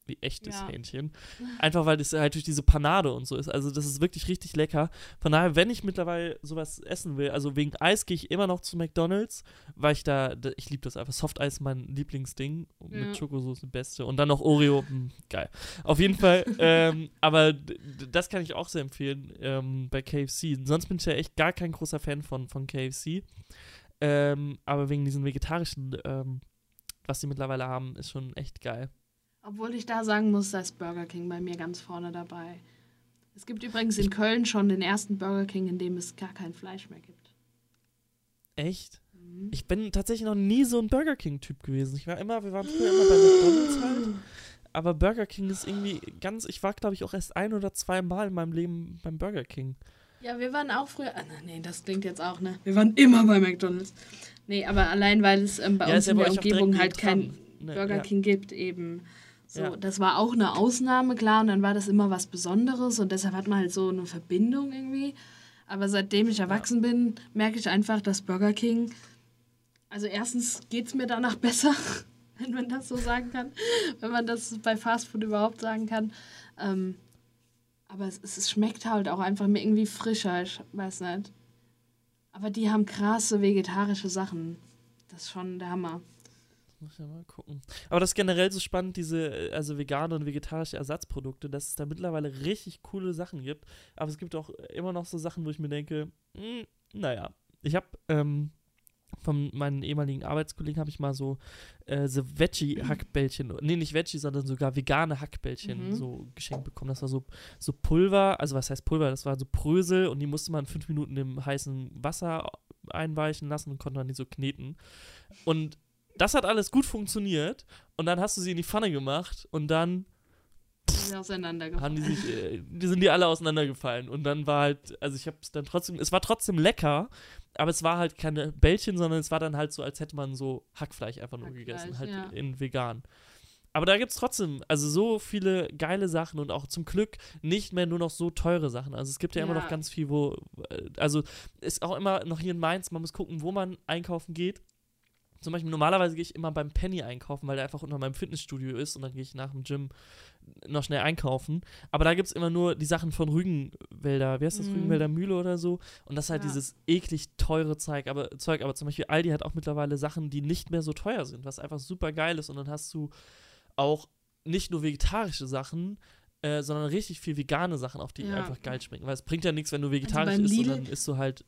wie echtes Ja. Hähnchen. Einfach weil das halt durch diese Panade und so ist. Also das ist wirklich richtig lecker. Von daher, wenn ich mittlerweile sowas essen will, also wegen Eis gehe ich immer noch zu McDonalds, weil ich da, da ich liebe das einfach. Soft Eis ist mein Lieblingsding. Ja. Mit Schokosauce das Beste. Und dann noch Oreo. Hm, geil. Auf jeden Fall, ähm, aber das kann ich auch sehr empfehlen ähm, bei KFC. Sonst bin ich ja echt gar kein großer Fan von, von KFC. Ähm, aber wegen diesen vegetarischen ähm, was sie mittlerweile haben, ist schon echt geil. Obwohl ich da sagen muss, da ist Burger King bei mir ganz vorne dabei. Es gibt übrigens in Köln schon den ersten Burger King, in dem es gar kein Fleisch mehr gibt. Echt? Mhm. Ich bin tatsächlich noch nie so ein Burger King-Typ gewesen. Ich war immer, wir waren früher immer bei McDonalds halt. Aber Burger King ist irgendwie ganz, ich war glaube ich auch erst ein oder zwei Mal in meinem Leben beim Burger King. Ja, wir waren auch früher. Ah, nee, das klingt jetzt auch, ne? Wir waren immer bei McDonalds. Nee, aber allein, weil es ähm, bei Ja, uns in der Umgebung halt kein nebendran. Ne, Burger ja. King gibt, eben. So, Ja. das war auch eine Ausnahme, klar, und dann war das immer was Besonderes und deshalb hat man halt so eine Verbindung irgendwie. Aber seitdem ich erwachsen bin, merke ich einfach, dass Burger King. Also, erstens geht es mir danach besser, wenn man das so sagen kann. Wenn man das bei Fastfood überhaupt sagen kann. Ähm, aber es, es schmeckt halt auch einfach mir irgendwie frischer, ich weiß nicht. Aber die haben krasse vegetarische Sachen. Das ist schon der Hammer. Muss ja mal gucken. Aber das ist generell so spannend, diese, äh, also vegane und vegetarische Ersatzprodukte, dass es da mittlerweile richtig coole Sachen gibt. Aber es gibt auch immer noch so Sachen, wo ich mir denke, hm, naja. Ich habe ähm, von meinen ehemaligen Arbeitskollegen habe ich mal so äh, so Veggie-Hackbällchen, nee, nicht Veggie, sondern sogar vegane Hackbällchen Mhm. so geschenkt bekommen. Das war so, so Pulver, also was heißt Pulver? Das war so Brösel und die musste man fünf Minuten im heißen Wasser einweichen lassen und konnte man die so kneten. Und das hat alles gut funktioniert und dann hast du sie in die Pfanne gemacht und dann Die sind auseinandergefallen. haben die sich, äh, die sind die alle auseinandergefallen und dann war halt, also ich habe es dann trotzdem, es war trotzdem lecker, aber es war halt keine Bällchen, sondern es war dann halt so, als hätte man so Hackfleisch einfach nur Hackfleisch, gegessen, halt ja. in vegan. Aber da gibt es trotzdem, also so viele geile Sachen und auch zum Glück nicht mehr nur noch so teure Sachen. Also es gibt ja, immer Ja. noch ganz viel, wo, äh, also ist auch immer noch hier in Mainz, man muss gucken, wo man einkaufen geht. Zum Beispiel normalerweise gehe ich immer beim Penny einkaufen, weil der einfach unter meinem Fitnessstudio ist und dann gehe ich nach dem Gym noch schnell einkaufen. Aber da gibt es immer nur die Sachen von Rügenwälder, wie heißt das, Mhm. Rügenwälder Mühle oder so. Und das ist halt Ja. dieses eklig teure Zeug aber, Zeug. aber zum Beispiel Aldi hat auch mittlerweile Sachen, die nicht mehr so teuer sind, was einfach super geil ist. Und dann hast du auch nicht nur vegetarische Sachen, äh, sondern richtig viel vegane Sachen, auf die Ja. einfach geil schmecken. Weil es bringt ja nichts, wenn du vegetarisch beim isst, sondern isst du halt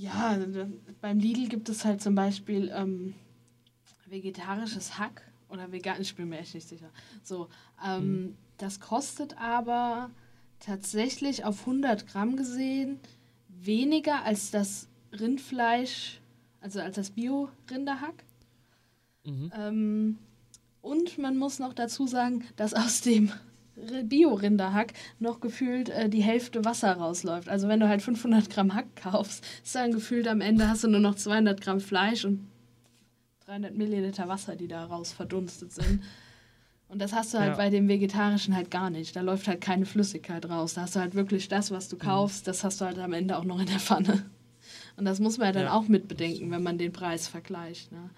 Ja, da- beim Lidl gibt es halt zum Beispiel ähm, vegetarisches Hack oder vegan, ich bin mir echt nicht sicher. So, ähm, Mhm. das kostet aber tatsächlich auf 100 Gramm gesehen weniger als das Rindfleisch, also als das Bio-Rinderhack. mhm. Ähm, und man muss noch dazu sagen, dass aus dem Bio-Rinderhack noch gefühlt äh, die Hälfte Wasser rausläuft. Also wenn du halt 500 Gramm Hack kaufst, ist dann gefühlt am Ende hast du nur noch 200 Gramm Fleisch und 300 Milliliter Wasser, die da raus verdunstet sind. Und das hast du halt Ja. bei dem Vegetarischen halt gar nicht. Da läuft halt keine Flüssigkeit raus. Da hast du halt wirklich das, was du Mhm. kaufst, das hast du halt am Ende auch noch in der Pfanne. Und das muss man ja dann Ja, auch mit bedenken, wenn man den Preis vergleicht. Ne?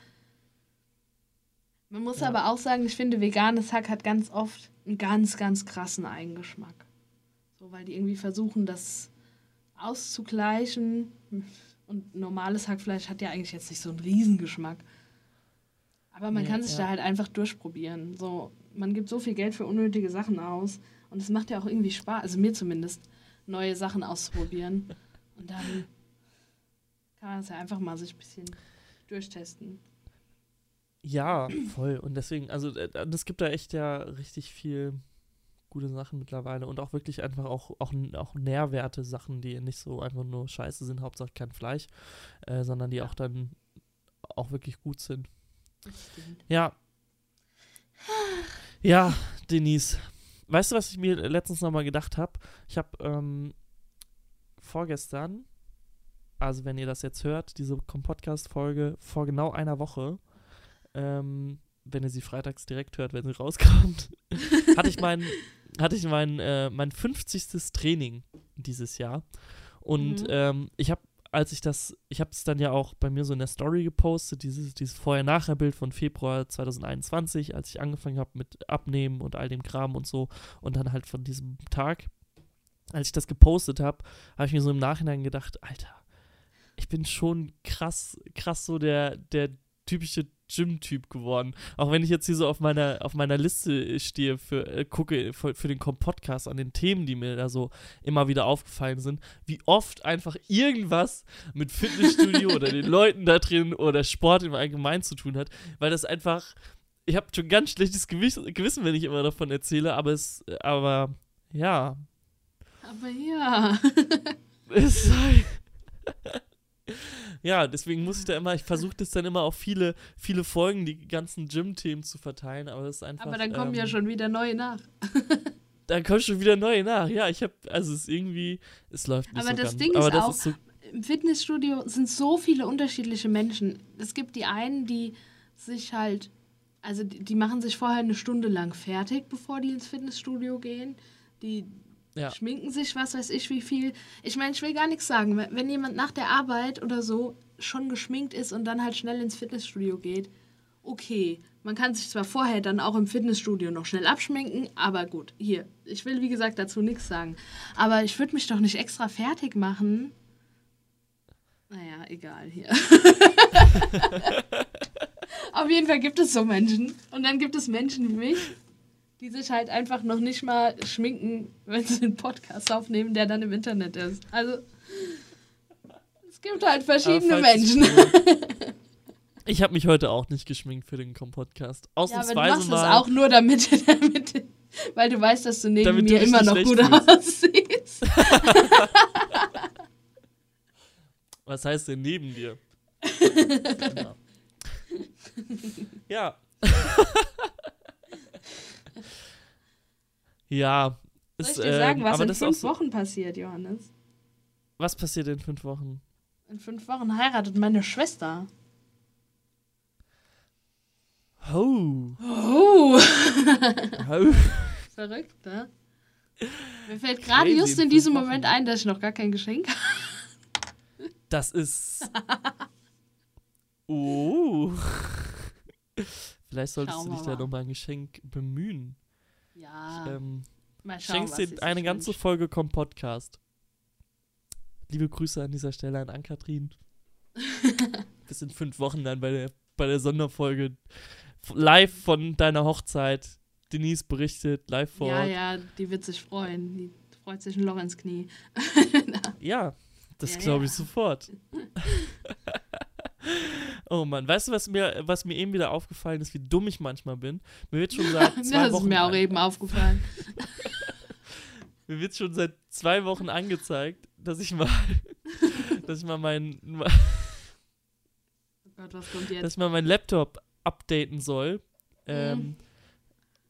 Man muss Ja. aber auch sagen, ich finde, veganes Hack hat ganz oft einen ganz, ganz krassen Eigengeschmack. So, weil die irgendwie versuchen, das auszugleichen. Und normales Hackfleisch hat ja eigentlich jetzt nicht so einen Riesengeschmack. Aber man Nee, kann sich ja. da halt einfach durchprobieren. So, man gibt so viel Geld für unnötige Sachen aus. Und es macht ja auch irgendwie Spaß, also mir zumindest, neue Sachen auszuprobieren. Und dann kann man es ja einfach mal sich ein bisschen durchtesten. Ja, voll. Und deswegen, also äh, es gibt da echt ja richtig viel gute Sachen mittlerweile und auch wirklich einfach auch, auch, auch Nährwerte Sachen, die nicht so einfach nur scheiße sind, Hauptsache kein Fleisch, äh, sondern die Ja. auch dann auch wirklich gut sind. Ja. Ja, Denise. Weißt du, was ich mir letztens nochmal gedacht habe? Ich habe ähm, vorgestern, also wenn ihr das jetzt hört, diese Podcast-Folge vor genau einer Woche, ähm, wenn ihr sie freitags direkt hört, wenn sie rauskommt, hatte ich mein, hatte ich mein, äh, mein 50. Training dieses Jahr. Und Mhm. ähm, ich habe, als ich das, ich habe es dann ja auch bei mir so in der Story gepostet, dieses, dieses Vorher-Nachher-Bild von Februar 2021, als ich angefangen habe mit Abnehmen und all dem Kram und so. Und dann halt von diesem Tag, als ich das gepostet habe, habe ich mir so im Nachhinein gedacht, Alter, ich bin schon krass, krass so der, der typische Gym-Typ geworden. Auch wenn ich jetzt hier so auf meiner, auf meiner Liste stehe, für, äh, gucke für, für den Podcast an den Themen, die mir da so immer wieder aufgefallen sind, wie oft einfach irgendwas mit Fitnessstudio oder den Leuten da drin oder Sport im Allgemeinen zu tun hat, weil das einfach, ich habe schon ganz schlechtes Gewissen, wenn ich immer davon erzähle, aber es, aber ja. Aber ja. es sei. Ja, deswegen muss ich da immer, ich versuche das dann immer auf viele, viele Folgen, die ganzen Gym-Themen zu verteilen, aber das ist einfach. Aber dann kommen ähm, ja schon wieder neue nach. dann kommen schon wieder neue nach. Ja, ich habe, also es ist irgendwie, es läuft nicht aber so das ganz. Ding aber ist das auch, ist so, im Fitnessstudio sind so viele unterschiedliche Menschen. Es gibt die einen, die sich halt, also die, die machen sich vorher eine Stunde lang fertig, bevor die ins Fitnessstudio gehen. Die Ja. schminken sich, was weiß ich, wie viel. Ich meine, ich will gar nichts sagen. Wenn wenn jemand nach der Arbeit oder so schon geschminkt ist und dann halt schnell ins Fitnessstudio geht, okay. Man kann sich zwar vorher dann auch im Fitnessstudio noch schnell abschminken, aber gut, hier. Ich will, wie gesagt, dazu nichts sagen. Aber ich würde mich doch nicht extra fertig machen. Naja, egal hier. Auf jeden Fall gibt es so Menschen. Und dann gibt es Menschen wie mich, die sich halt einfach noch nicht mal schminken, wenn sie einen Podcast aufnehmen, der dann im Internet ist. Also, es gibt halt verschiedene Menschen. ich- habe mich heute auch nicht geschminkt für den Podcast. Ja, aber du Ausnahmsweise machst es mal. auch nur damit, damit, weil du weißt, dass du neben Damit du mir dich immer noch gut aussiehst. Was heißt denn neben dir? ja. ja. Ja. Soll ich dir sagen, ähm, was in ist fünf Wochen passiert, Johannes? Was passiert in fünf Wochen? In fünf Wochen heiratet meine Schwester. Oh. Oh, oh. verrückt, ne? Mir fällt gerade just in diesem Moment ein, dass ich noch gar kein Geschenk habe. Das ist. Oh. Vielleicht solltest Schauen du dich da mal. nochmal ein Geschenk bemühen. Ja, Ähm, mal schauen, schenkst dir eine ganze wünscht. Folge Komm Podcast. Liebe Grüße an dieser Stelle an Ann-Kathrin. Bis in fünf Wochen dann bei der, bei der Sonderfolge live von deiner Hochzeit. Denise berichtet live vor Ja, Ort. ja, die wird sich freuen. Die freut sich ein Loch ins Knie. Ja, das Ja, glaube ich ja. sofort. oh Mann, weißt du, was mir, was mir eben wieder aufgefallen ist, wie dumm ich manchmal bin? Mir wird schon seit zwei das ist Wochen mir auch eben aufgefallen. mir wird schon seit zwei Wochen angezeigt, dass ich mal, dass ich mal meinen, Oh Gott, was kommt dass jetzt? ich mal meinen Laptop updaten soll. Mhm.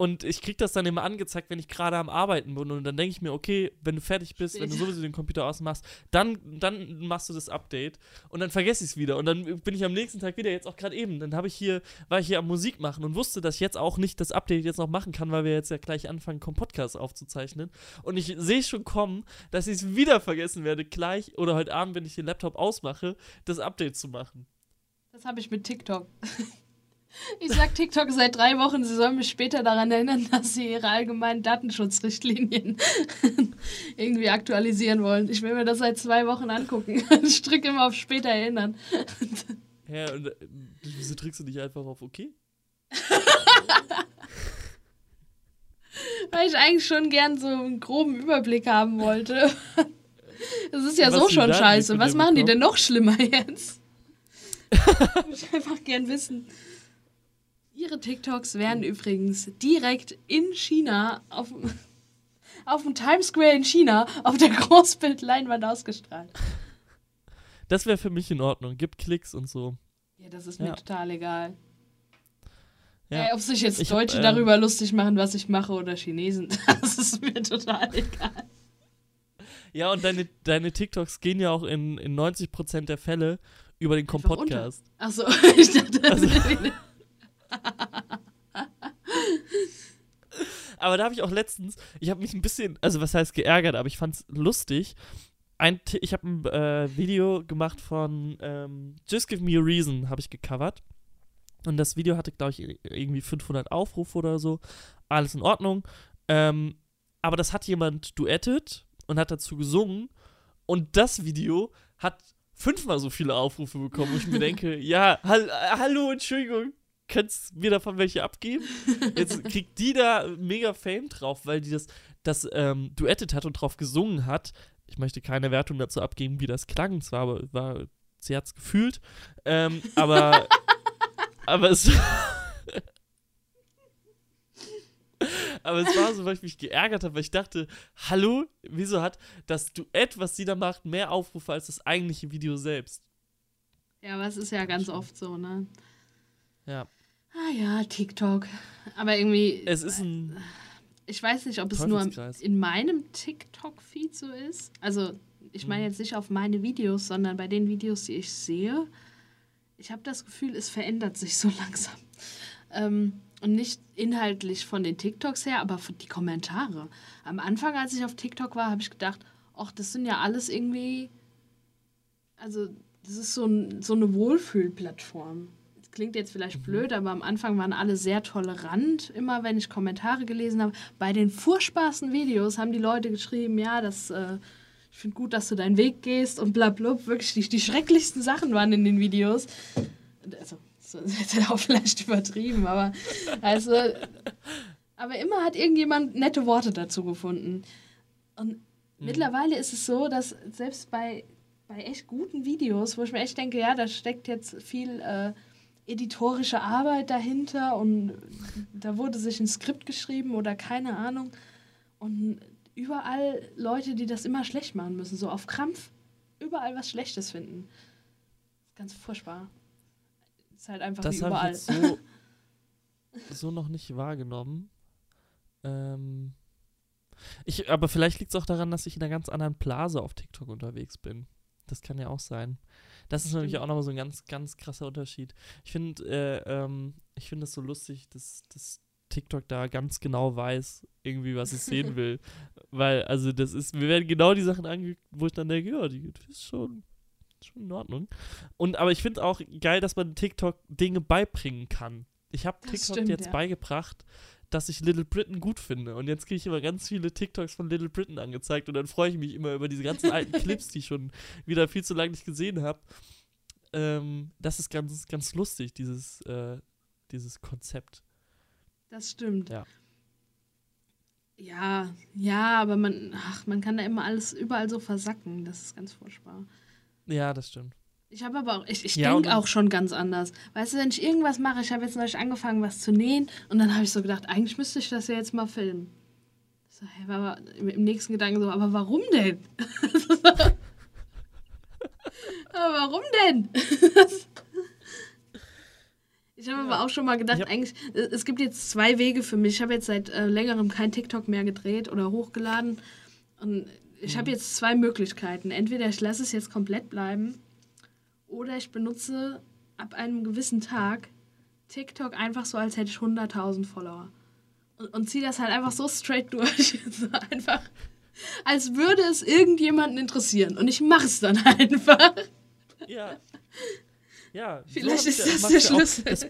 Und ich krieg das dann immer angezeigt, wenn ich gerade am Arbeiten bin. Und dann denke ich mir, okay, wenn du fertig bist, wenn du sowieso den Computer ausmachst, dann, dann machst du das Update. Und dann vergesse ich es wieder. Und dann bin ich am nächsten Tag wieder, jetzt auch gerade eben. Dann habe ich hier, war ich hier am Musik machen und wusste, dass ich jetzt auch nicht das Update jetzt noch machen kann, weil wir jetzt ja gleich anfangen, Podcast aufzuzeichnen. Und ich sehe schon kommen, dass ich es wieder vergessen werde, gleich oder heute Abend, wenn ich den Laptop ausmache, das Update zu machen. Das habe ich mit TikTok. Ich sag TikTok seit drei Wochen, sie sollen mich später daran erinnern, dass sie ihre allgemeinen Datenschutzrichtlinien irgendwie aktualisieren wollen. Ich will mir das seit zwei Wochen angucken. Ich drücke immer auf später erinnern. Ja, und äh, wieso drückst du nicht einfach auf OK? Weil ich eigentlich schon gern so einen groben Überblick haben wollte. Das ist ja Was so die schon die scheiße. Was machen die bekommen? denn noch schlimmer jetzt? ich einfach gern wissen. Ihre TikToks werden übrigens direkt in China auf, dem- auf dem Times Square in China auf der Großbildleinwand ausgestrahlt. Das wäre für mich in Ordnung. Gib Klicks und so. Ja, das ist mir Ja. total egal. Ja. Ey, ob sich jetzt Ich hab, Deutsche ähm, darüber lustig machen, was ich mache, oder Chinesen, das ist mir total egal. Ja, und deine, deine TikToks gehen ja auch in, in 90% der Fälle über den. Com-Podcast. Achso, ich dachte, Also- Aber da habe ich auch letztens, ich habe mich ein bisschen, also was heißt geärgert, aber ich fand es lustig. Ein, ich habe ein äh, Video gemacht von ähm, Just Give Me a Reason, habe ich gecovert. Und das Video hatte, glaube ich, irgendwie 500 Aufrufe oder so. Alles in Ordnung. Ähm, aber das hat jemand duettet und hat dazu gesungen. Und das Video hat fünfmal so viele Aufrufe bekommen, wo ich mir denke, ja, hall hallo, Entschuldigung. Könntest mir davon welche abgeben? Jetzt kriegt die da mega Fame drauf, weil die das, das ähm, duettet hat und drauf gesungen hat. Ich möchte keine Wertung dazu abgeben, wie das klang. Zwar aber war, sie hat es gefühlt. Ähm, aber, aber es. aber es war so, weil ich mich geärgert habe, weil ich dachte, hallo, wieso hat das Duett, was sie da macht, mehr Aufrufe als das eigentliche Video selbst? Ja, aber es ist ja ganz oft so, ne? Ja. Ah ja, TikTok. Aber irgendwie. Es ist ein. Ich weiß nicht, ob es nur in meinem TikTok-Feed so ist. Also, ich meine mhm. jetzt nicht auf meine Videos, sondern bei den Videos, die ich sehe. Ich habe das Gefühl, es verändert sich so langsam. Ähm, und nicht inhaltlich von den TikToks her, aber von die Kommentare. Am Anfang, als ich auf TikTok war, habe ich gedacht, ach, das sind ja alles irgendwie. Also, das ist so, ein, so eine Wohlfühlplattform klingt jetzt vielleicht mhm. blöd, aber am Anfang waren alle sehr tolerant, immer wenn ich Kommentare gelesen habe. Bei den furchtbarsten Videos haben die Leute geschrieben, ja, das, äh, ich finde gut, dass du deinen Weg gehst und bla bla. Wirklich, die, die schrecklichsten Sachen waren in den Videos. Also, das ist jetzt auch vielleicht übertrieben, aber also, aber immer hat irgendjemand nette Worte dazu gefunden. Und mhm. mittlerweile ist es so, dass selbst bei, bei echt guten Videos, wo ich mir echt denke, ja, da steckt jetzt viel äh, editorische Arbeit dahinter und da wurde sich ein Skript geschrieben oder keine Ahnung. Und überall Leute, die das immer schlecht machen müssen, so auf Krampf, überall was Schlechtes finden. Ganz furchtbar. Ist halt einfach das wie überall. Ich so, so noch nicht wahrgenommen. Ähm, ich, aber vielleicht liegt es auch daran, dass ich in einer ganz anderen Blase auf TikTok unterwegs bin. Das kann ja auch sein. Das ist nämlich auch nochmal so ein ganz, ganz krasser Unterschied. Ich finde, äh, ähm, ich finde es so lustig, dass, dass TikTok da ganz genau weiß, irgendwie, was es sehen will. Weil, also, das ist, wir werden genau die Sachen angeguckt, wo ich dann denke, ja, die ist schon, schon in Ordnung. Und, aber ich finde auch geil, dass man TikTok Dinge beibringen kann. Ich habe TikTok stimmt, jetzt ja. beigebracht, dass ich Little Britain gut finde. Und jetzt kriege ich immer ganz viele TikToks von Little Britain angezeigt und dann freue ich mich immer über diese ganzen alten Clips, die ich schon wieder viel zu lange nicht gesehen habe. Ähm, das ist ganz, ganz lustig, dieses, äh, dieses Konzept. Das stimmt. Ja. Ja, ja, aber man, ach, man kann da immer alles überall so versacken. Das ist ganz furchtbar. Ja, das stimmt. Ich habe aber auch, ich, ich ja, denke auch schon ganz anders. Weißt du, wenn ich irgendwas mache, ich habe jetzt neulich angefangen, was zu nähen und dann habe ich so gedacht, eigentlich müsste ich das ja jetzt mal filmen. So, hey, aber im nächsten Gedanken so, aber warum denn? aber warum denn? ich habe ja. aber auch schon mal gedacht, eigentlich, es gibt jetzt zwei Wege für mich. Ich habe jetzt seit äh, längerem kein TikTok mehr gedreht oder hochgeladen. Und ich mhm. habe jetzt zwei Möglichkeiten. Entweder ich lasse es jetzt komplett bleiben oder ich benutze ab einem gewissen Tag TikTok einfach so, als hätte ich 100.000 Follower. Und, und ziehe das halt einfach so straight durch. so einfach, als würde es irgendjemanden interessieren. Und ich mache es dann einfach. Ja. Ja. Vielleicht so ist das der Schlüssel. Auch, das,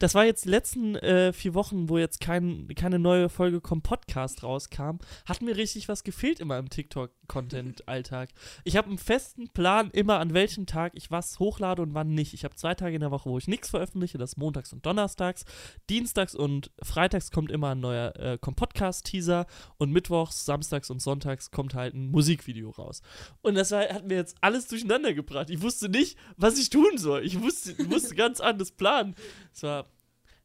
das war jetzt die letzten äh, vier Wochen, wo jetzt kein, keine neue Folge vom Podcast rauskam, hat mir richtig was gefehlt in meinem TikTok-Content-Alltag. Ich habe einen festen Plan immer, an welchem Tag ich was hochlade und wann nicht. Ich habe zwei Tage in der Woche, wo ich nichts veröffentliche, das ist montags und donnerstags. Dienstags und freitags kommt immer ein neuer äh, Podcast-Teaser und mittwochs, samstags und sonntags kommt halt ein Musikvideo raus. Und das war, hat mir jetzt alles durcheinander gebracht. Ich wusste nicht, was ich tun soll. Ich wusste, musste ganz anders planen. Es war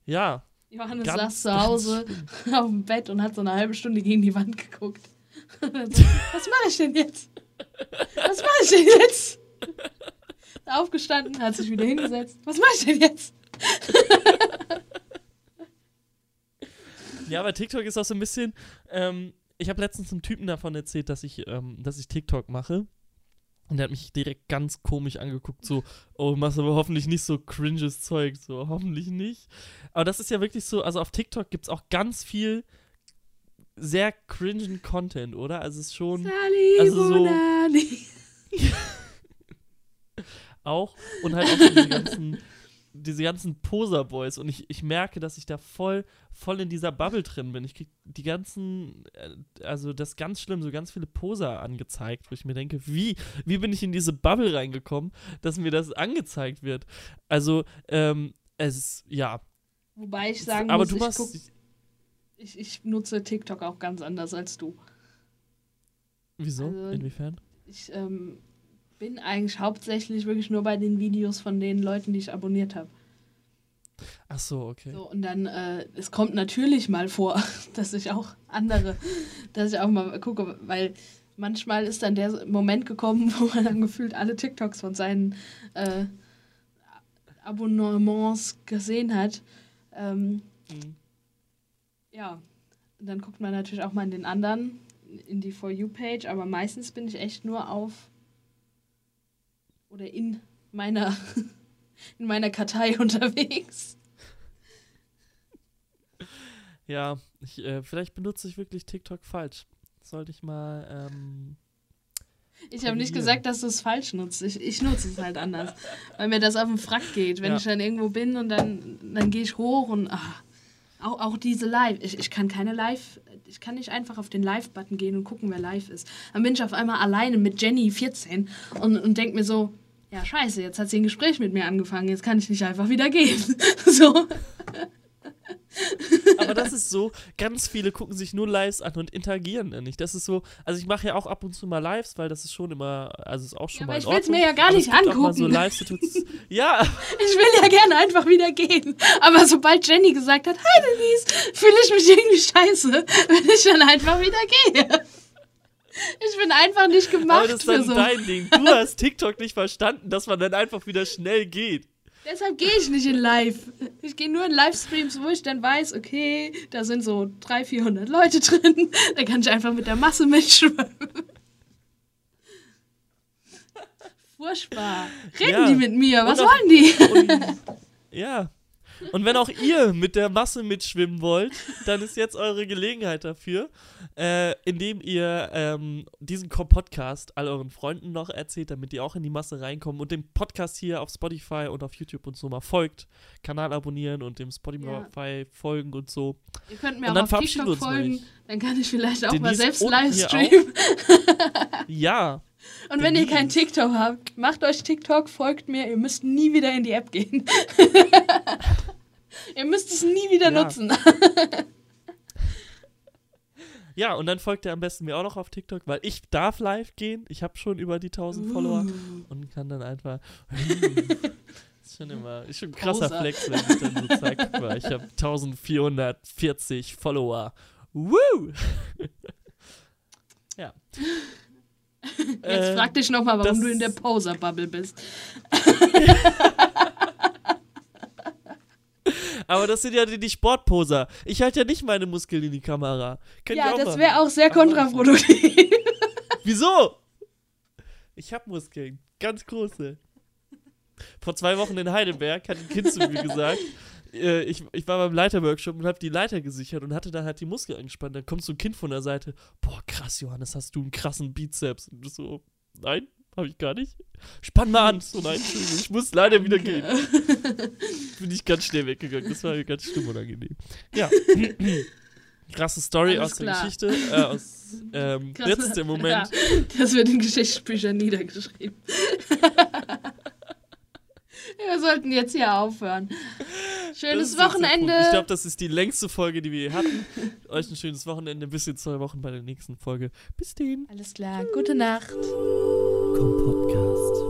ja. Johannes saß zu Hause auf dem Bett und hat so eine halbe Stunde gegen die Wand geguckt. so, was mache ich denn jetzt? Was mache ich denn jetzt? Aufgestanden, hat sich wieder hingesetzt. Was mache ich denn jetzt? ja, aber TikTok ist auch so ein bisschen. Ähm, ich habe letztens einem Typen davon erzählt, dass ich, ähm, dass ich TikTok mache. Und der hat mich direkt ganz komisch angeguckt, so, oh, machst aber hoffentlich nicht so cringes Zeug, so, hoffentlich nicht. Aber das ist ja wirklich so, also auf TikTok gibt es auch ganz viel sehr cringen Content, oder? Also es ist schon. Sali also so. auch und halt auch so die ganzen diese ganzen Poser-Boys und ich, ich merke, dass ich da voll, voll in dieser Bubble drin bin. Ich krieg die ganzen, äh, also das ist ganz schlimm, so ganz viele Poser angezeigt, wo ich mir denke, wie, wie bin ich in diese Bubble reingekommen, dass mir das angezeigt wird? Also, ähm, es, ja. Wobei ich sagen Aber muss, du ich, machst. guck, ich, ich nutze TikTok auch ganz anders als du. wieso? also- Inwiefern? Ich ähm, bin eigentlich hauptsächlich wirklich nur bei den Videos von den Leuten, die ich abonniert habe. Ach so, okay. So, und dann, äh, es kommt natürlich mal vor, dass ich auch andere, dass ich auch mal gucke, weil manchmal ist dann der Moment gekommen, wo man dann gefühlt alle TikToks von seinen äh, Abonnements gesehen hat. Ähm, Mhm. ja, dann guckt man natürlich auch mal in den anderen, in die For You-Page, aber meistens bin ich echt nur auf oder in meiner, in meiner Kartei unterwegs. Ja, ich, äh, vielleicht benutze ich wirklich TikTok falsch. Sollte ich mal, ähm, Ich habe nicht gesagt, dass du es falsch nutzt. Ich, ich nutze es halt anders. Weil mir das auf den Frack geht. Wenn Ja. ich dann irgendwo bin und dann, dann gehe ich hoch und ah, auch, auch diese Live. Ich, ich kann keine Live. Ich kann nicht einfach auf den Live-Button gehen und gucken, wer live ist. Dann bin ich auf einmal alleine mit Jenny 14 und, und denke mir so, ja scheiße, jetzt hat sie ein Gespräch mit mir angefangen, jetzt kann ich nicht einfach wieder gehen. so. Aber das ist so, ganz viele gucken sich nur Lives an und interagieren dann nicht. Das ist so, also ich mache ja auch ab und zu mal Lives, weil das ist schon immer, also ist auch schon Ja, mal aber ich will's Ordnung. mir ja gar nicht es so angucken. Live-Situationen. ja, Ich will ja gerne einfach wieder gehen. Aber sobald Jenny gesagt hat, hi Denise, fühle ich mich irgendwie scheiße, wenn ich dann einfach wieder gehe. Ich bin einfach nicht aber gemacht das ist dann so. dein Ding. Du hast TikTok nicht verstanden, dass man dann einfach wieder schnell geht. Deshalb gehe ich nicht in Live. Ich gehe nur in Livestreams, wo ich dann weiß, okay, da sind so 300, 400 Leute drin. Da kann ich einfach mit der Masse mitschwimmen. Furchtbar. Reden Ja. die mit mir? Was Und wollen die? Und, ja. Und wenn auch ihr mit der Masse mitschwimmen wollt, dann ist jetzt eure Gelegenheit dafür, äh, indem ihr ähm, diesen Podcast all euren Freunden noch erzählt, damit die auch in die Masse reinkommen und dem Podcast hier auf Spotify und auf YouTube und so mal folgt, Kanal abonnieren und dem Spotify folgen und so. Ihr könnt mir Und auch dann auf TikTok folgen. nämlich. Dann kann ich vielleicht auch mal Denise selbst unten hier Livestreamen. Ja, Und wenn ihr Denise. kein TikTok habt, macht euch TikTok, folgt mir. Ihr müsst nie wieder in die App gehen. ihr müsst es nie wieder Ja. nutzen. ja, und dann folgt ihr am besten mir auch noch auf TikTok, weil ich darf live gehen. Ich habe schon über die 1000 Follower. Uh. und kann dann einfach. Das ist schon immer ist schon ein krasser Poser. Flex, wenn ich dann so zeige, ich habe 1440 Follower. Woo! ja. Jetzt Äh, frag dich nochmal, warum das- du in der Poser-Bubble bist. Aber das sind ja die, die Sportposer. Ich halte ja nicht meine Muskeln in die Kamera. Könnt ja, das wäre auch sehr kontraproduktiv. Wieso? Ich habe Muskeln. Ganz große. Vor zwei Wochen in Heidelberg hat ein Kind zu mir gesagt, äh, ich, ich war beim Leiterworkshop und habe die Leiter gesichert und hatte dann halt die Muskeln angespannt. Dann kommt so ein Kind von der Seite. Boah, krass, Johannes, hast du einen krassen Bizeps? Und du so, nein, habe ich gar nicht. Spann mal an. So, nein, Entschuldigung, ich muss leider wieder gehen. Bin ich ganz schnell weggegangen. Das war mir ganz schlimm unangenehm. Ja. Krasse Story Alles aus der klar. Geschichte. Äh, aus, ähm, Krass. jetzt ist der Moment. Ja, das wird in Geschichtsbüchern niedergeschrieben. Wir sollten jetzt hier aufhören. Schönes. Wochenende. Ich glaube, das ist die längste Folge, die wir je hatten. Euch ein schönes Wochenende. Bis in zwei Wochen bei der nächsten Folge. Bis dann. Alles klar. Gute Nacht. Komm Podcast.